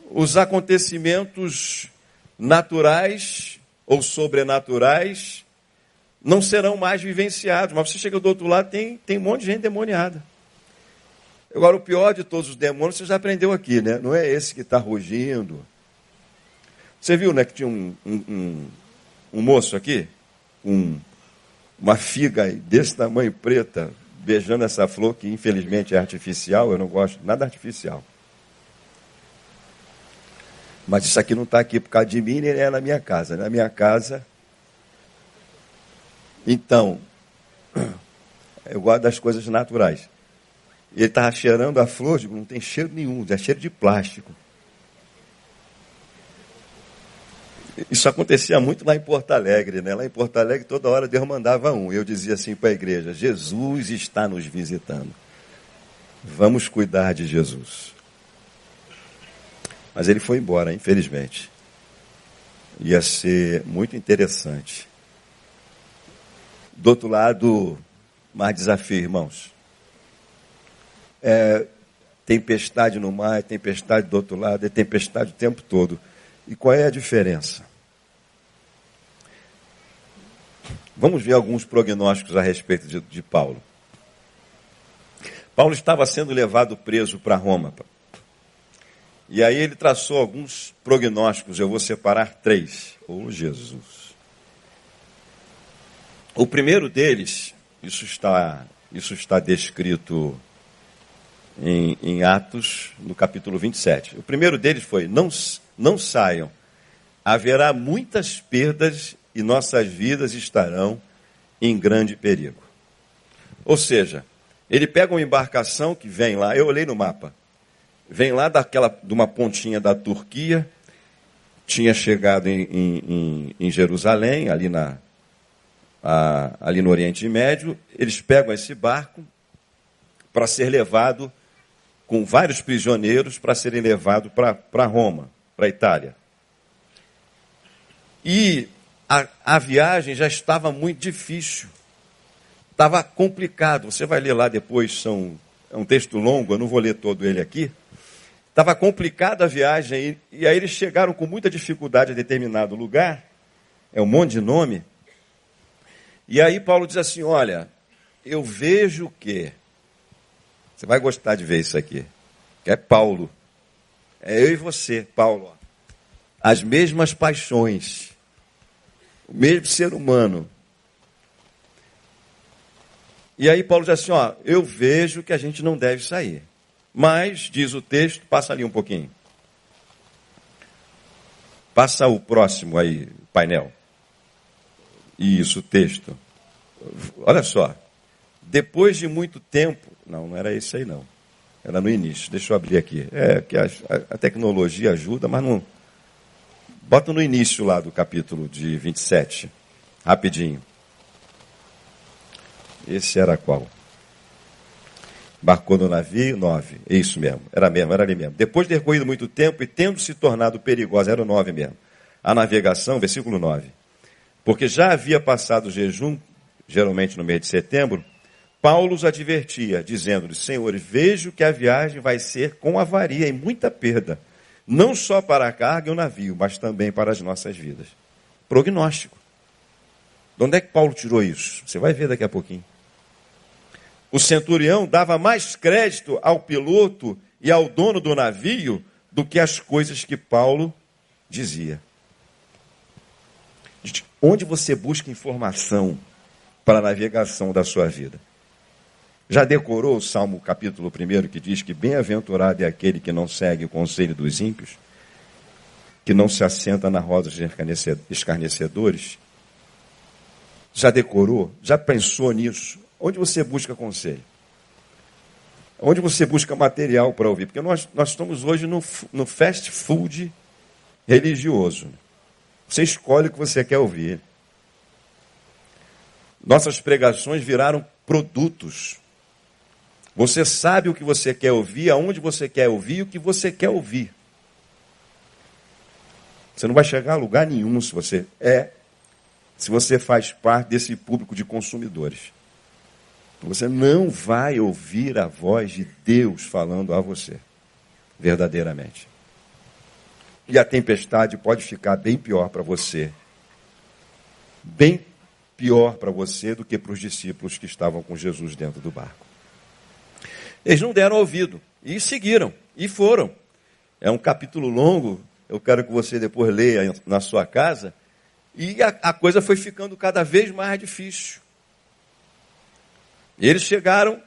os acontecimentos naturais ou sobrenaturais não serão mais vivenciados. Mas você chega do outro lado, tem, tem um monte de gente demoniada. Agora, o pior de todos os demônios, você já aprendeu aqui, né? Não é esse que está rugindo, você viu, né, que tinha um, um, um, um moço aqui, com uma figa desse tamanho preta, beijando essa flor que infelizmente é artificial, eu não gosto nada artificial. Mas isso aqui não está aqui por causa de mim, nem é na minha casa. Na minha casa. Então, eu gosto das coisas naturais. Ele estava cheirando a flor, digo, não tem cheiro nenhum, é cheiro de plástico. Isso acontecia muito lá em Porto Alegre, né? Lá em Porto Alegre, toda hora Deus mandava um. Eu dizia assim para a igreja: Jesus está nos visitando. Vamos cuidar de Jesus. Mas ele foi embora, infelizmente. Ia ser muito interessante. Do outro lado, mais desafio, irmãos. É, tempestade no mar, tempestade do outro lado, é tempestade o tempo todo. E qual é a diferença? Vamos ver alguns prognósticos a respeito de, de Paulo. Paulo estava sendo levado preso para Roma. E aí ele traçou alguns prognósticos, eu vou separar três. Oh, Jesus. O primeiro deles, isso está, isso está descrito em, em Atos, no capítulo 27. O primeiro deles foi: não, não saiam, haverá muitas perdas e nossas vidas estarão em grande perigo. Ou seja, ele pega uma embarcação que vem lá, eu olhei no mapa, vem lá daquela, de uma pontinha da Turquia, tinha chegado em, em, em Jerusalém, ali, na, a, ali no Oriente Médio, eles pegam esse barco para ser levado com vários prisioneiros para serem levados para Roma, para Itália. E a, a viagem já estava muito difícil. Estava complicado. Você vai ler lá depois, são, é um texto longo, eu não vou ler todo ele aqui. Estava complicada a viagem e, e aí eles chegaram com muita dificuldade a determinado lugar. É um monte de nome. E aí Paulo diz assim: Olha, eu vejo que você vai gostar de ver isso aqui. Que é Paulo. É eu e você, Paulo. As mesmas paixões. O mesmo ser humano. E aí Paulo diz assim, ó, eu vejo que a gente não deve sair. Mas, diz o texto, passa ali um pouquinho. Passa o próximo aí, painel. Isso, texto. Olha só. Depois de muito tempo, não, não era isso aí não. Era no início. Deixa eu abrir aqui. É que a, a tecnologia ajuda, mas não. Bota no início lá do capítulo de 27. Rapidinho. Esse era qual? Barcou no navio, 9. É isso mesmo. Era mesmo, era ali mesmo. Depois de ter corrido muito tempo e tendo se tornado perigosa, era o 9 mesmo. A navegação, versículo 9. Porque já havia passado o jejum, geralmente no mês de setembro, Paulo os advertia, dizendo-lhes: Senhores, vejo que a viagem vai ser com avaria e muita perda, não só para a carga e o navio, mas também para as nossas vidas. Prognóstico. De onde é que Paulo tirou isso? Você vai ver daqui a pouquinho. O centurião dava mais crédito ao piloto e ao dono do navio do que as coisas que Paulo dizia. Onde você busca informação para a navegação da sua vida? Já decorou o Salmo capítulo 1 que diz que bem-aventurado é aquele que não segue o conselho dos ímpios, que não se assenta na roda dos escarnecedores? Já decorou? Já pensou nisso? Onde você busca conselho? Onde você busca material para ouvir? Porque nós, nós estamos hoje no, no fast food religioso. Você escolhe o que você quer ouvir. Nossas pregações viraram produtos. Você sabe o que você quer ouvir, aonde você quer ouvir o que você quer ouvir. Você não vai chegar a lugar nenhum se você é, se você faz parte desse público de consumidores. Você não vai ouvir a voz de Deus falando a você, verdadeiramente. E a tempestade pode ficar bem pior para você, bem pior para você do que para os discípulos que estavam com Jesus dentro do barco. Eles não deram ouvido e seguiram e foram. É um capítulo longo, eu quero que você depois leia na sua casa. E a, a coisa foi ficando cada vez mais difícil. Eles chegaram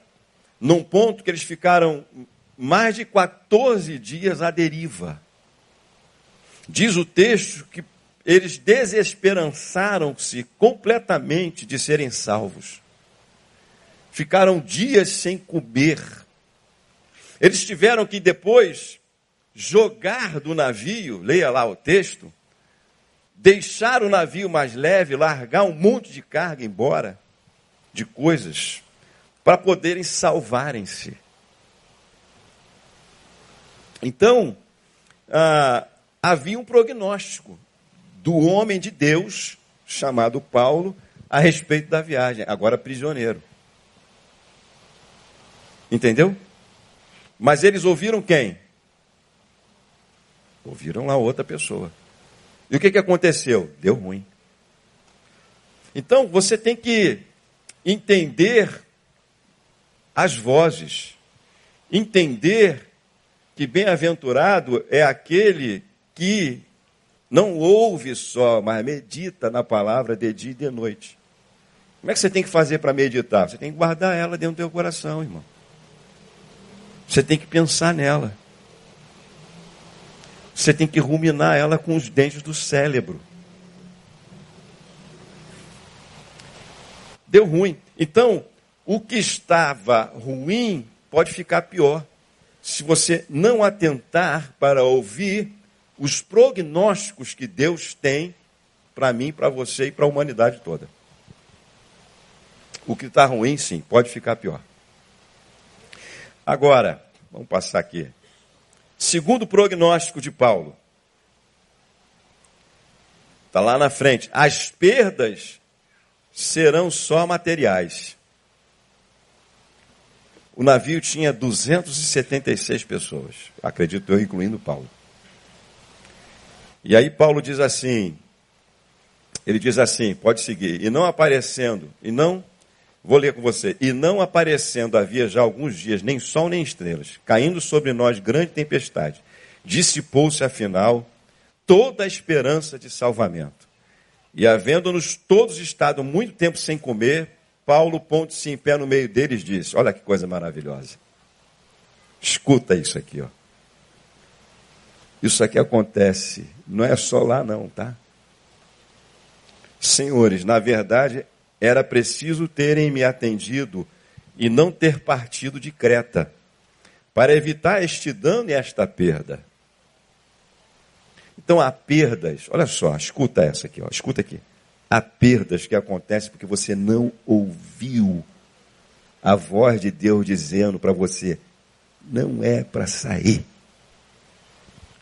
num ponto que eles ficaram mais de 14 dias à deriva. Diz o texto que eles desesperançaram-se completamente de serem salvos. Ficaram dias sem comer. Eles tiveram que depois jogar do navio, leia lá o texto, deixar o navio mais leve, largar um monte de carga embora, de coisas, para poderem salvarem-se. Então, ah, havia um prognóstico do homem de Deus, chamado Paulo, a respeito da viagem, agora prisioneiro. Entendeu? Mas eles ouviram quem? Ouviram lá outra pessoa. E o que, que aconteceu? Deu ruim. Então você tem que entender as vozes, entender que bem-aventurado é aquele que não ouve só, mas medita na palavra de dia e de noite. Como é que você tem que fazer para meditar? Você tem que guardar ela dentro do teu coração, irmão. Você tem que pensar nela. Você tem que ruminar ela com os dentes do cérebro. Deu ruim. Então, o que estava ruim pode ficar pior. Se você não atentar para ouvir os prognósticos que Deus tem para mim, para você e para a humanidade toda. O que está ruim, sim, pode ficar pior. Agora, vamos passar aqui. Segundo prognóstico de Paulo, está lá na frente: as perdas serão só materiais. O navio tinha 276 pessoas, acredito eu, incluindo Paulo. E aí Paulo diz assim, ele diz assim, pode seguir, e não aparecendo, e não, vou ler com você, e não aparecendo havia já alguns dias, nem sol nem estrelas, caindo sobre nós grande tempestade, dissipou-se afinal toda a esperança de salvamento. E havendo-nos todos estado muito tempo sem comer, Paulo, ponte-se em pé no meio deles, disse: Olha que coisa maravilhosa. Escuta isso aqui, ó. Isso aqui acontece, não é só lá não, tá? Senhores, na verdade, era preciso terem me atendido e não ter partido de Creta, para evitar este dano e esta perda. Então há perdas, olha só, escuta essa aqui, ó, escuta aqui. Há perdas que acontecem porque você não ouviu a voz de Deus dizendo para você: não é para sair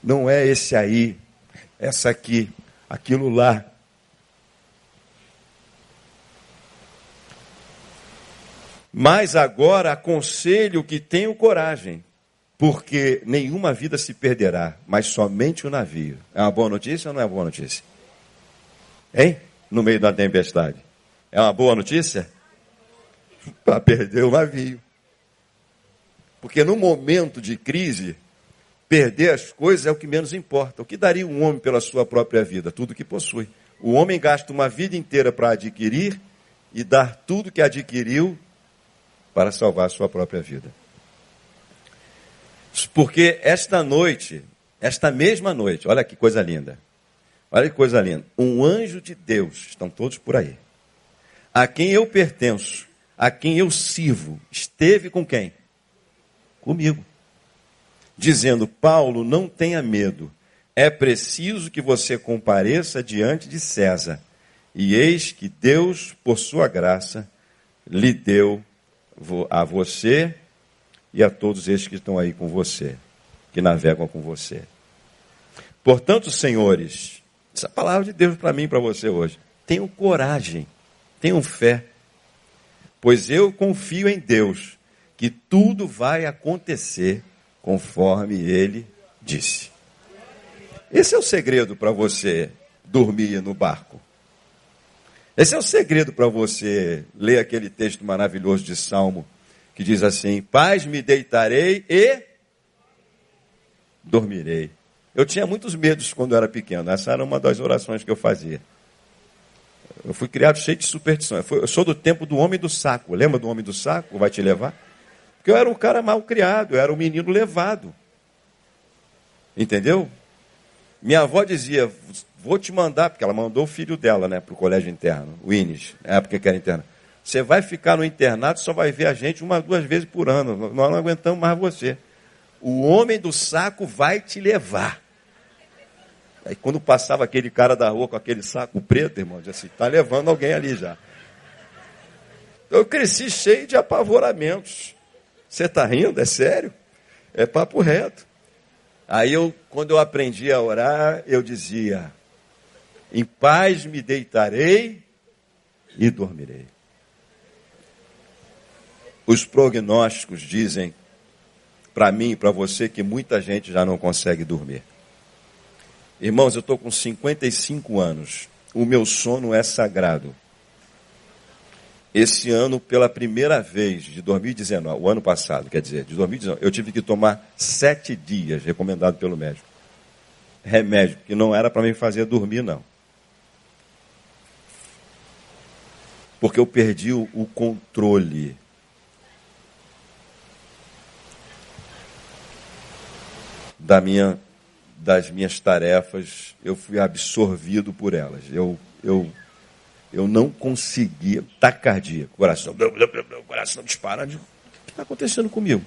não é esse aí, essa aqui, aquilo lá. Mas agora aconselho que tenham coragem, porque nenhuma vida se perderá, mas somente o navio. É uma boa notícia ou não é uma boa notícia? Hein? No meio da tempestade. É uma boa notícia? Para perder o navio. Porque no momento de crise, Perder as coisas é o que menos importa. O que daria um homem pela sua própria vida? Tudo que possui. O homem gasta uma vida inteira para adquirir e dar tudo que adquiriu para salvar sua própria vida. Porque esta noite, esta mesma noite, olha que coisa linda. Olha que coisa linda. Um anjo de Deus, estão todos por aí, a quem eu pertenço, a quem eu sirvo, esteve com quem? Comigo dizendo: Paulo, não tenha medo, é preciso que você compareça diante de César. E eis que Deus, por sua graça, lhe deu a você e a todos estes que estão aí com você, que navegam com você. Portanto, senhores, essa é palavra de Deus para mim e para você hoje. Tenham coragem, tenham fé, pois eu confio em Deus que tudo vai acontecer conforme ele disse. Esse é o segredo para você dormir no barco. Esse é o segredo para você ler aquele texto maravilhoso de Salmo que diz assim: Paz me deitarei e dormirei. Eu tinha muitos medos quando eu era pequeno. Essa era uma das orações que eu fazia. Eu fui criado cheio de superstição. Eu sou do tempo do homem do saco. Lembra do homem do saco? Vai te levar? Porque eu era um cara mal criado, eu era um menino levado. Entendeu? Minha avó dizia, vou te mandar, porque ela mandou o filho dela né, para o colégio interno, o Ines, na época que era interno. Você vai ficar no internato, só vai ver a gente uma, duas vezes por ano. Nós não aguentamos mais você. O homem do saco vai te levar. Aí quando passava aquele cara da rua com aquele saco preto, irmão, dizia assim, está levando alguém ali já. Eu cresci cheio de apavoramentos. Você está rindo? É sério? É papo reto. Aí eu, quando eu aprendi a orar, eu dizia, em paz me deitarei e dormirei. Os prognósticos dizem para mim e para você que muita gente já não consegue dormir. Irmãos, eu estou com 55 anos. O meu sono é sagrado. Esse ano, pela primeira vez, de 2019, o ano passado, quer dizer, de 2019, eu tive que tomar sete dias, recomendado pelo médico. Remédio, que não era para me fazer dormir, não. Porque eu perdi o, o controle. Da minha das minhas tarefas, eu fui absorvido por elas. Eu, eu, eu não conseguia. Taquicardia, coração, coração disparando. O que está acontecendo comigo?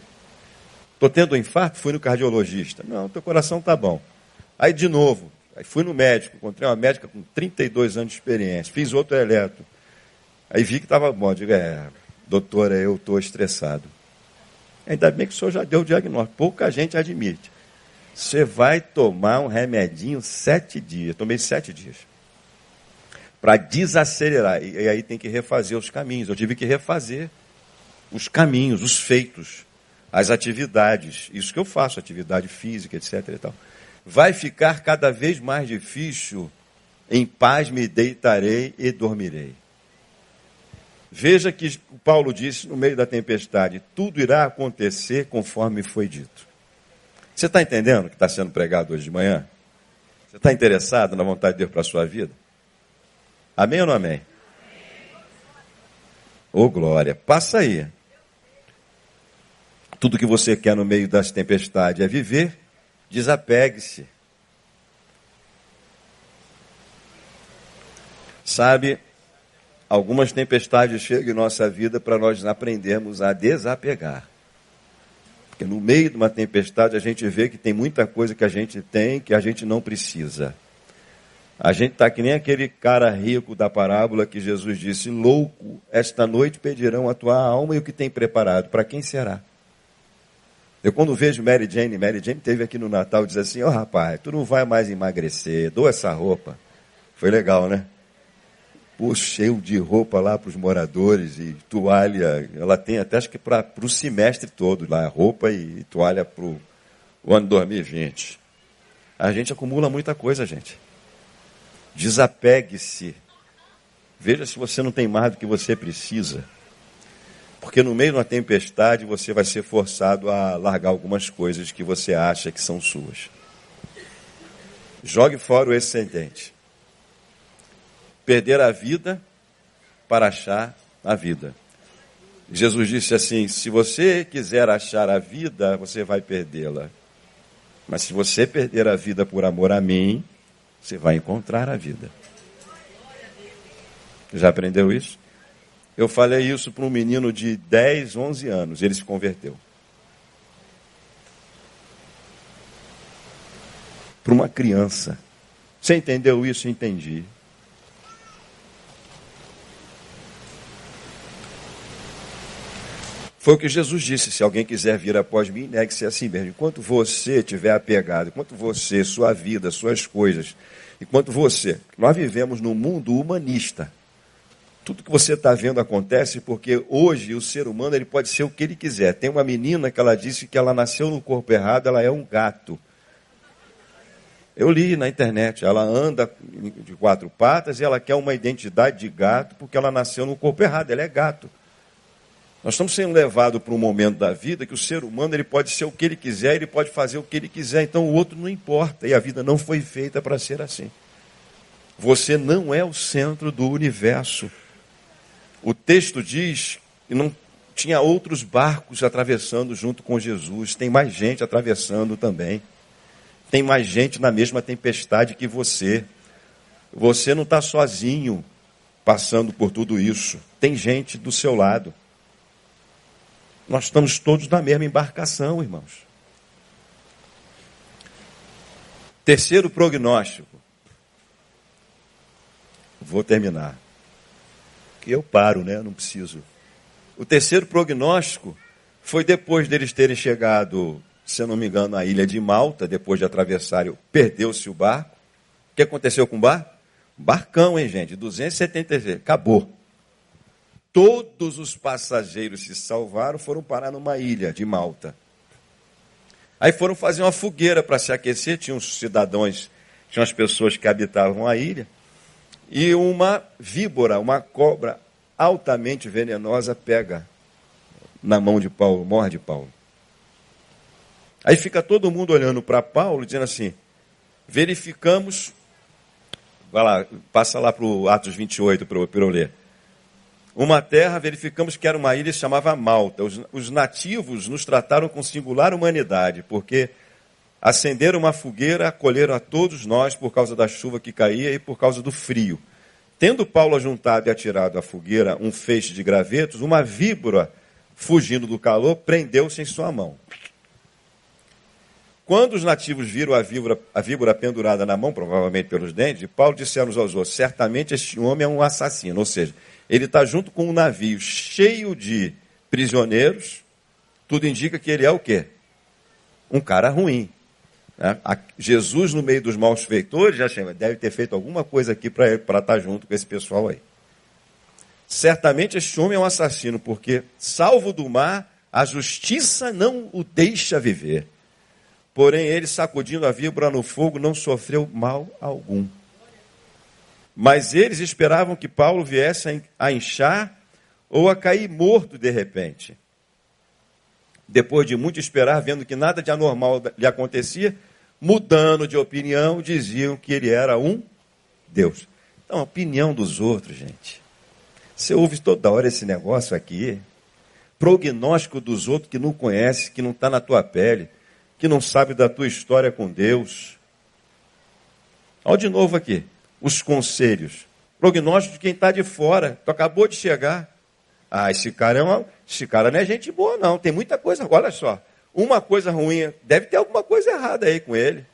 Estou tendo um infarto, fui no cardiologista. Não, teu coração está bom. Aí de novo, aí fui no médico, encontrei uma médica com 32 anos de experiência, fiz outro eletro. Aí vi que estava bom. Digo, é, doutora, eu estou estressado. Ainda bem que o senhor já deu o diagnóstico. Pouca gente admite. Você vai tomar um remedinho sete dias. Tomei sete dias. Para desacelerar. E, aí tem que refazer os caminhos. Eu tive que refazer os caminhos, os feitos, as atividades. Isso que eu faço, atividade física, etc. E tal. Vai ficar cada vez mais difícil. Em paz me deitarei e dormirei. Veja que Paulo disse no meio da tempestade: tudo irá acontecer conforme foi dito. Você está entendendo o que está sendo pregado hoje de manhã? Você está interessado na vontade de Deus para a sua vida? Amém ou não amém? Ô oh, glória, passa aí. Tudo que você quer no meio das tempestades é viver, desapegue-se. Sabe, algumas tempestades chegam em nossa vida para nós aprendermos a desapegar. Porque no meio de uma tempestade a gente vê que tem muita coisa que a gente tem que a gente não precisa. A gente está que nem aquele cara rico da parábola que Jesus disse: Louco, esta noite pedirão a tua alma e o que tem preparado. Para quem será? Eu, quando vejo Mary Jane, Mary Jane teve aqui no Natal, diz assim: Ó oh, rapaz, tu não vai mais emagrecer, dou essa roupa. Foi legal, né? pô, cheio de roupa lá para os moradores e toalha. Ela tem até acho que para o semestre todo lá, roupa e toalha para o ano 2020. A gente acumula muita coisa, gente. Desapegue-se. Veja se você não tem mais do que você precisa. Porque no meio uma tempestade você vai ser forçado a largar algumas coisas que você acha que são suas. Jogue fora o excedente perder a vida para achar a vida. Jesus disse assim: se você quiser achar a vida, você vai perdê-la. Mas se você perder a vida por amor a mim, você vai encontrar a vida. Já aprendeu isso? Eu falei isso para um menino de 10, 11 anos, ele se converteu. Para uma criança. Você entendeu isso? Entendi. Foi o que Jesus disse: se alguém quiser vir após mim, negue-se a si mesmo. Enquanto você estiver apegado, enquanto você, sua vida, suas coisas, enquanto você, nós vivemos num mundo humanista. Tudo que você está vendo acontece porque hoje o ser humano ele pode ser o que ele quiser. Tem uma menina que ela disse que ela nasceu no corpo errado, ela é um gato. Eu li na internet, ela anda de quatro patas e ela quer uma identidade de gato porque ela nasceu no corpo errado, ela é gato. Nós estamos sendo levados para um momento da vida que o ser humano ele pode ser o que ele quiser, ele pode fazer o que ele quiser, então o outro não importa. E a vida não foi feita para ser assim. Você não é o centro do universo. O texto diz que não tinha outros barcos atravessando junto com Jesus, tem mais gente atravessando também. Tem mais gente na mesma tempestade que você. Você não está sozinho passando por tudo isso. Tem gente do seu lado. Nós estamos todos na mesma embarcação, irmãos. Terceiro prognóstico. Vou terminar. Que eu paro, né? Não preciso. O terceiro prognóstico foi depois deles terem chegado, se eu não me engano, à ilha de Malta, depois de atravessarem, perdeu-se o barco. O que aconteceu com o barco? Barcão, hein, gente? 276. Acabou. Todos os passageiros se salvaram, foram parar numa ilha de Malta. Aí foram fazer uma fogueira para se aquecer, tinham os cidadãos, tinham as pessoas que habitavam a ilha, e uma víbora, uma cobra altamente venenosa pega na mão de Paulo, morde Paulo. Aí fica todo mundo olhando para Paulo, dizendo assim: verificamos. Vai lá, passa lá para o Atos 28 para eu ler. Uma terra, verificamos que era uma ilha, se chamava Malta. Os, os nativos nos trataram com singular humanidade, porque acenderam uma fogueira, acolheram a todos nós por causa da chuva que caía e por causa do frio. Tendo Paulo ajuntado e atirado à fogueira um feixe de gravetos, uma víbora, fugindo do calor, prendeu-se em sua mão. Quando os nativos viram a víbora, a víbora pendurada na mão, provavelmente pelos dentes, Paulo disse aos outros: certamente este homem é um assassino. Ou seja, ele está junto com um navio cheio de prisioneiros. Tudo indica que ele é o quê? Um cara ruim. Né? Jesus, no meio dos maus feitores, já chama, deve ter feito alguma coisa aqui para estar tá junto com esse pessoal aí. Certamente este homem é um assassino, porque, salvo do mar, a justiça não o deixa viver. Porém, ele, sacudindo a víbora no fogo, não sofreu mal algum. Mas eles esperavam que Paulo viesse a inchar ou a cair morto de repente. Depois de muito esperar, vendo que nada de anormal lhe acontecia, mudando de opinião, diziam que ele era um Deus. Então, a opinião dos outros, gente. Você ouve toda hora esse negócio aqui. Prognóstico dos outros que não conhece, que não está na tua pele, que não sabe da tua história com Deus. Olha de novo aqui, os conselhos. Prognóstico de quem está de fora. Tu acabou de chegar. Ah, esse cara, é uma, esse cara não é gente boa, não. Tem muita coisa. Olha só uma coisa ruim, deve ter alguma coisa errada aí com ele.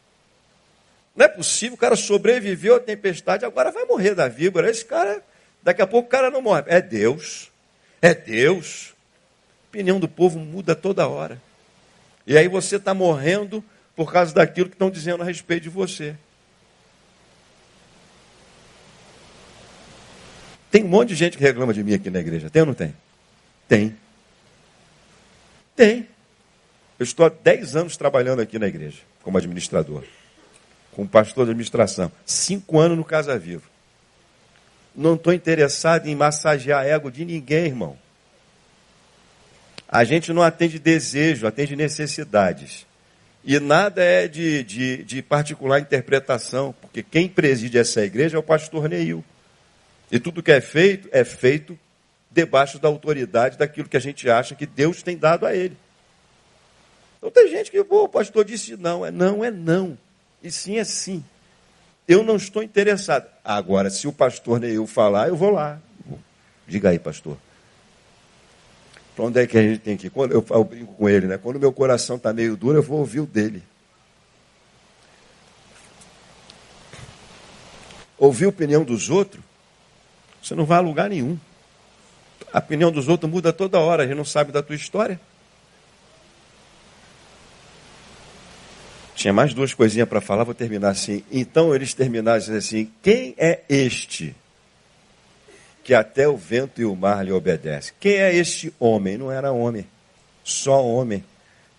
Não é possível, o cara sobreviveu à tempestade, agora vai morrer da víbora. Esse cara, daqui a pouco o cara não morre. É Deus. É Deus. A opinião do povo muda toda hora. E aí você está morrendo por causa daquilo que estão dizendo a respeito de você. Tem um monte de gente que reclama de mim aqui na igreja. Tem ou não tem? Tem. Tem. Eu estou há 10 anos trabalhando aqui na igreja, como administrador, como pastor de administração. Cinco anos no Casa Vivo. Não estou interessado em massagear ego de ninguém, irmão. A gente não atende desejo, atende necessidades. E nada é de, de, de particular interpretação, porque quem preside essa igreja é o pastor Neil. E tudo que é feito, é feito debaixo da autoridade daquilo que a gente acha que Deus tem dado a ele. Então tem gente que, o pastor disse não, é não, é não. E sim é sim. Eu não estou interessado. Agora, se o pastor nem eu falar, eu vou lá. Diga aí, pastor. Para onde é que a gente tem que ir? Quando eu, eu brinco com ele, né? Quando meu coração está meio duro, eu vou ouvir o dele. Ouvir a opinião dos outros, você não vai a lugar nenhum. A opinião dos outros muda toda hora, a gente não sabe da tua história. Tinha mais duas coisinhas para falar, vou terminar assim. Então eles terminaram dizendo assim: Quem é este que até o vento e o mar lhe obedecem? Quem é este homem? Não era homem, só homem.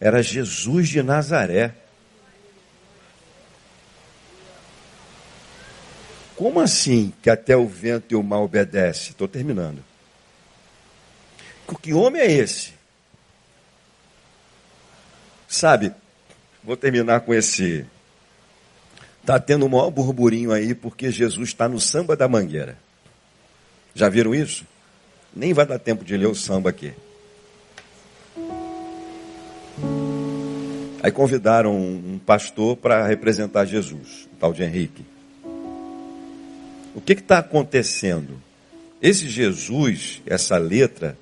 Era Jesus de Nazaré. Como assim que até o vento e o mar obedecem? Estou terminando. Que homem é esse? Sabe, Vou terminar com esse. Está tendo um maior burburinho aí porque Jesus está no samba da mangueira. Já viram isso? Nem vai dar tempo de ler o samba aqui. Aí convidaram um pastor para representar Jesus, o tal de Henrique. O que está acontecendo? Esse Jesus, essa letra,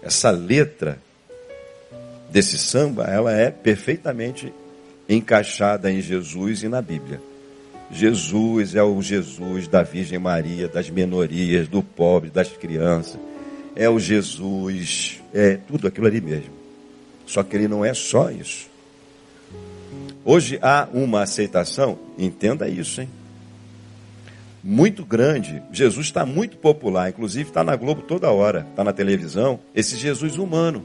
essa letra desse samba, ela é perfeitamente encaixada em Jesus e na Bíblia. Jesus é o Jesus da Virgem Maria, das menorias, do pobre, das crianças. É o Jesus, é tudo aquilo ali mesmo. Só que ele não é só isso. Hoje há uma aceitação, entenda isso, hein? Muito grande. Jesus está muito popular, inclusive está na Globo toda hora, está na televisão. Esse Jesus humano.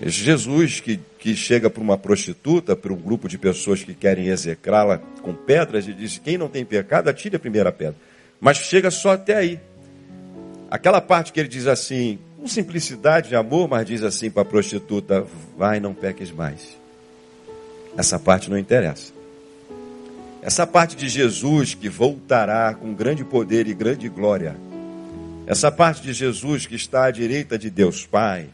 Esse Jesus que, que chega para uma prostituta, para um grupo de pessoas que querem execrá-la com pedras e diz: quem não tem pecado, atire a primeira pedra. Mas chega só até aí. Aquela parte que ele diz assim, com simplicidade de amor, mas diz assim para a prostituta: vai, não peques mais. Essa parte não interessa. Essa parte de Jesus que voltará com grande poder e grande glória. Essa parte de Jesus que está à direita de Deus Pai,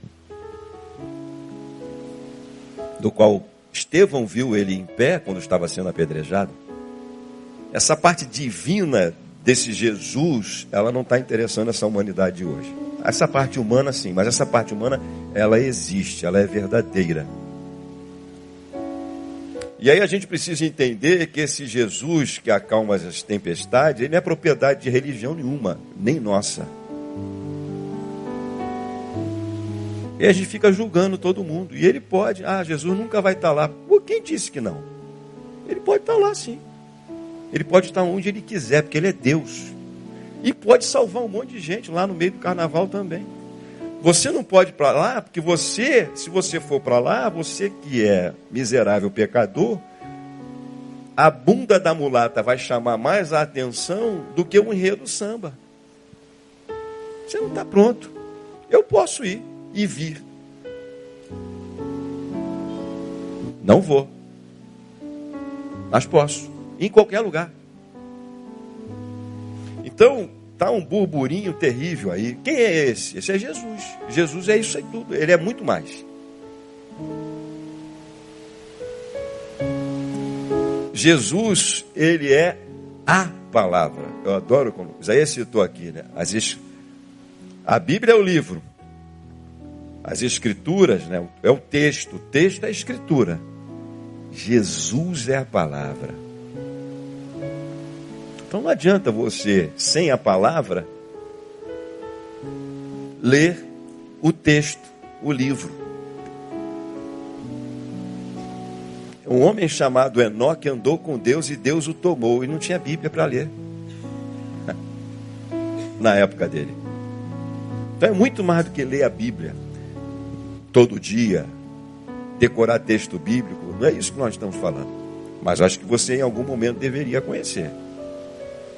do qual Estevão viu ele em pé quando estava sendo apedrejado. Essa parte divina desse Jesus, ela não está interessando essa humanidade de hoje. Essa parte humana, sim, mas essa parte humana, ela existe, ela é verdadeira. E aí a gente precisa entender que esse Jesus que acalma as tempestades, ele não é propriedade de religião nenhuma, nem nossa. E a gente fica julgando todo mundo. E ele pode, ah, Jesus nunca vai estar lá. Quem disse que não? Ele pode estar lá sim. Ele pode estar onde ele quiser, porque ele é Deus. E pode salvar um monte de gente lá no meio do carnaval também. Você não pode ir para lá, porque você, se você for para lá, você que é miserável pecador, a bunda da mulata vai chamar mais a atenção do que o enredo samba. Você não está pronto. Eu posso ir e vir. Não vou. Mas posso. Em qualquer lugar. Então, Está um burburinho terrível aí. Quem é esse? Esse é Jesus. Jesus é isso aí tudo. Ele é muito mais. Jesus, ele é a palavra. Eu adoro como Isaías citou aqui, né? As, a Bíblia é o livro. As escrituras, né? É o texto. O texto é a escritura. Jesus é a palavra. Então não adianta você, sem a palavra, ler o texto, o livro. Um homem chamado Enoque andou com Deus e Deus o tomou e não tinha Bíblia para ler. Na época dele. Então é muito mais do que ler a Bíblia todo dia, decorar texto bíblico, não é isso que nós estamos falando. Mas acho que você em algum momento deveria conhecer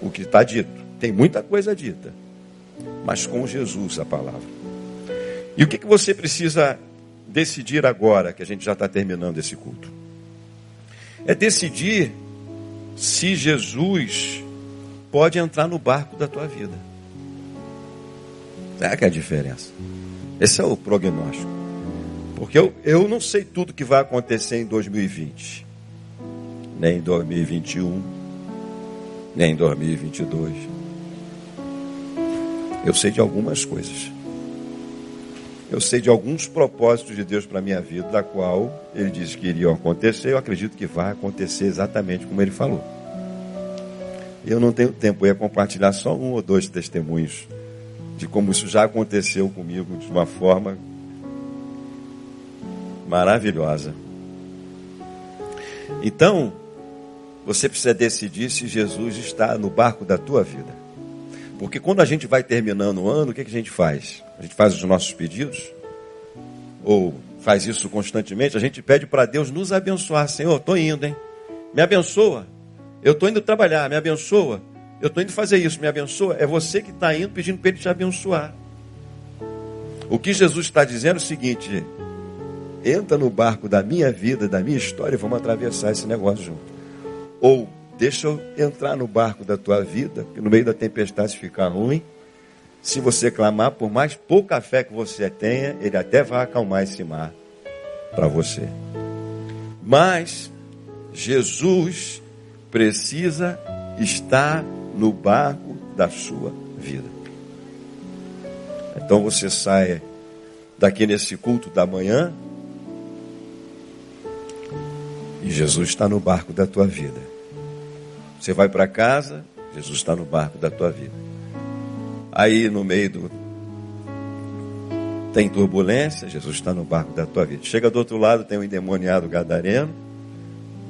o que está dito. Tem muita coisa dita, mas com Jesus a palavra. E o que, que você precisa decidir agora, que a gente já está terminando esse culto? É decidir se Jesus pode entrar no barco da tua vida. É que é a diferença. Esse é o prognóstico. Porque eu, eu não sei tudo que vai acontecer em 2020, nem em 2021, nem em 2022. Eu sei de algumas coisas. Eu sei de alguns propósitos de Deus para a minha vida, da qual ele disse que iriam acontecer. Eu acredito que vai acontecer exatamente como ele falou. Eu não tenho tempo, eu ia compartilhar só um ou dois testemunhos de como isso já aconteceu comigo de uma forma maravilhosa. Então, você precisa decidir se Jesus está no barco da tua vida. Porque quando a gente vai terminando o ano, o que, que a gente faz? A gente faz os nossos pedidos? Ou faz isso constantemente? A gente pede para Deus nos abençoar. Senhor, estou indo, hein? Me abençoa. Eu estou indo trabalhar, me abençoa. Eu estou indo fazer isso, me abençoa. É você que está indo pedindo para Ele te abençoar. O que Jesus está dizendo é o seguinte: entra no barco da minha vida, da minha história, e vamos atravessar esse negócio junto. Ou deixa eu entrar no barco da tua vida, que no meio da tempestade ficar ruim, se você clamar, por mais pouca fé que você tenha, ele até vai acalmar esse mar para você. Mas Jesus precisa estar no barco da sua vida. Então você sai daqui nesse culto da manhã e Jesus está no barco da tua vida. Você vai para casa, Jesus está no barco da tua vida. Aí no meio do. Tem turbulência, Jesus está no barco da tua vida. Chega do outro lado, tem um endemoniado gadareno.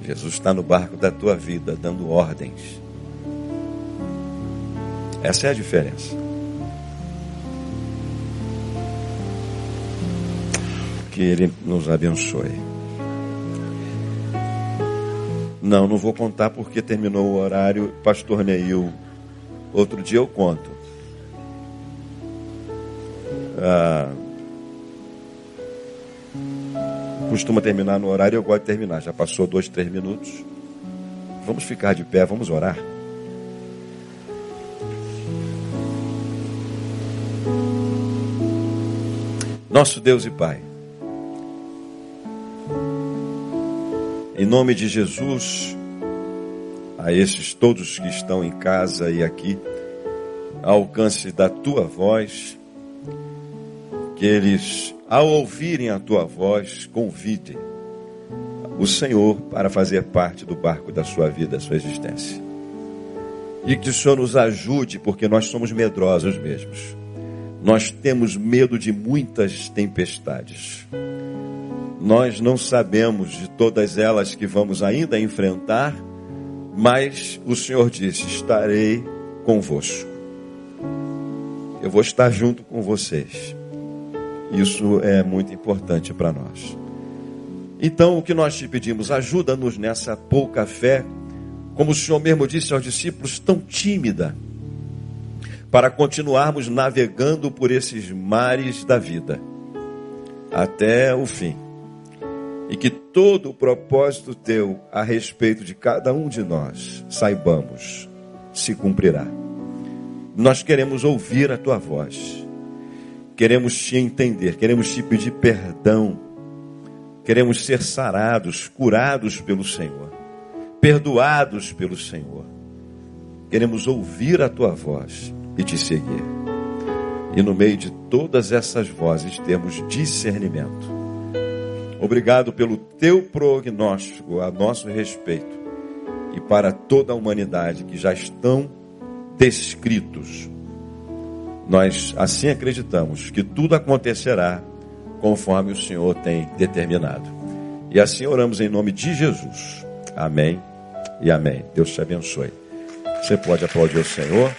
Jesus está no barco da tua vida, dando ordens. Essa é a diferença. Que Ele nos abençoe. Não, não vou contar porque terminou o horário. Pastor Neil, outro dia eu conto. Ah, costuma terminar no horário, eu gosto de terminar. Já passou dois, três minutos. Vamos ficar de pé, vamos orar. Nosso Deus e Pai, em nome de Jesus, a esses todos que estão em casa e aqui, alcance da tua voz, que eles, ao ouvirem a tua voz, convidem o Senhor para fazer parte do barco da sua vida, da sua existência. E que o Senhor nos ajude, porque nós somos medrosos mesmos. Nós temos medo de muitas tempestades. Nós não sabemos de todas elas que vamos ainda enfrentar, mas o Senhor disse: estarei convosco. Eu vou estar junto com vocês. Isso é muito importante para nós. Então, o que nós te pedimos, ajuda-nos nessa pouca fé, como o Senhor mesmo disse aos discípulos, tão tímida, para continuarmos navegando por esses mares da vida até o fim. E que todo o propósito teu a respeito de cada um de nós, saibamos, se cumprirá. Nós queremos ouvir a tua voz queremos te entender, queremos te pedir perdão, queremos ser sarados, curados pelo Senhor, perdoados pelo Senhor. Queremos ouvir a tua voz e te seguir. E no meio de todas essas vozes temos discernimento. Obrigado pelo teu prognóstico a nosso respeito e para toda a humanidade que já estão descritos nós assim acreditamos que tudo acontecerá conforme o Senhor tem determinado. E assim oramos em nome de Jesus. Amém e amém. Deus te abençoe. Você pode aplaudir o Senhor.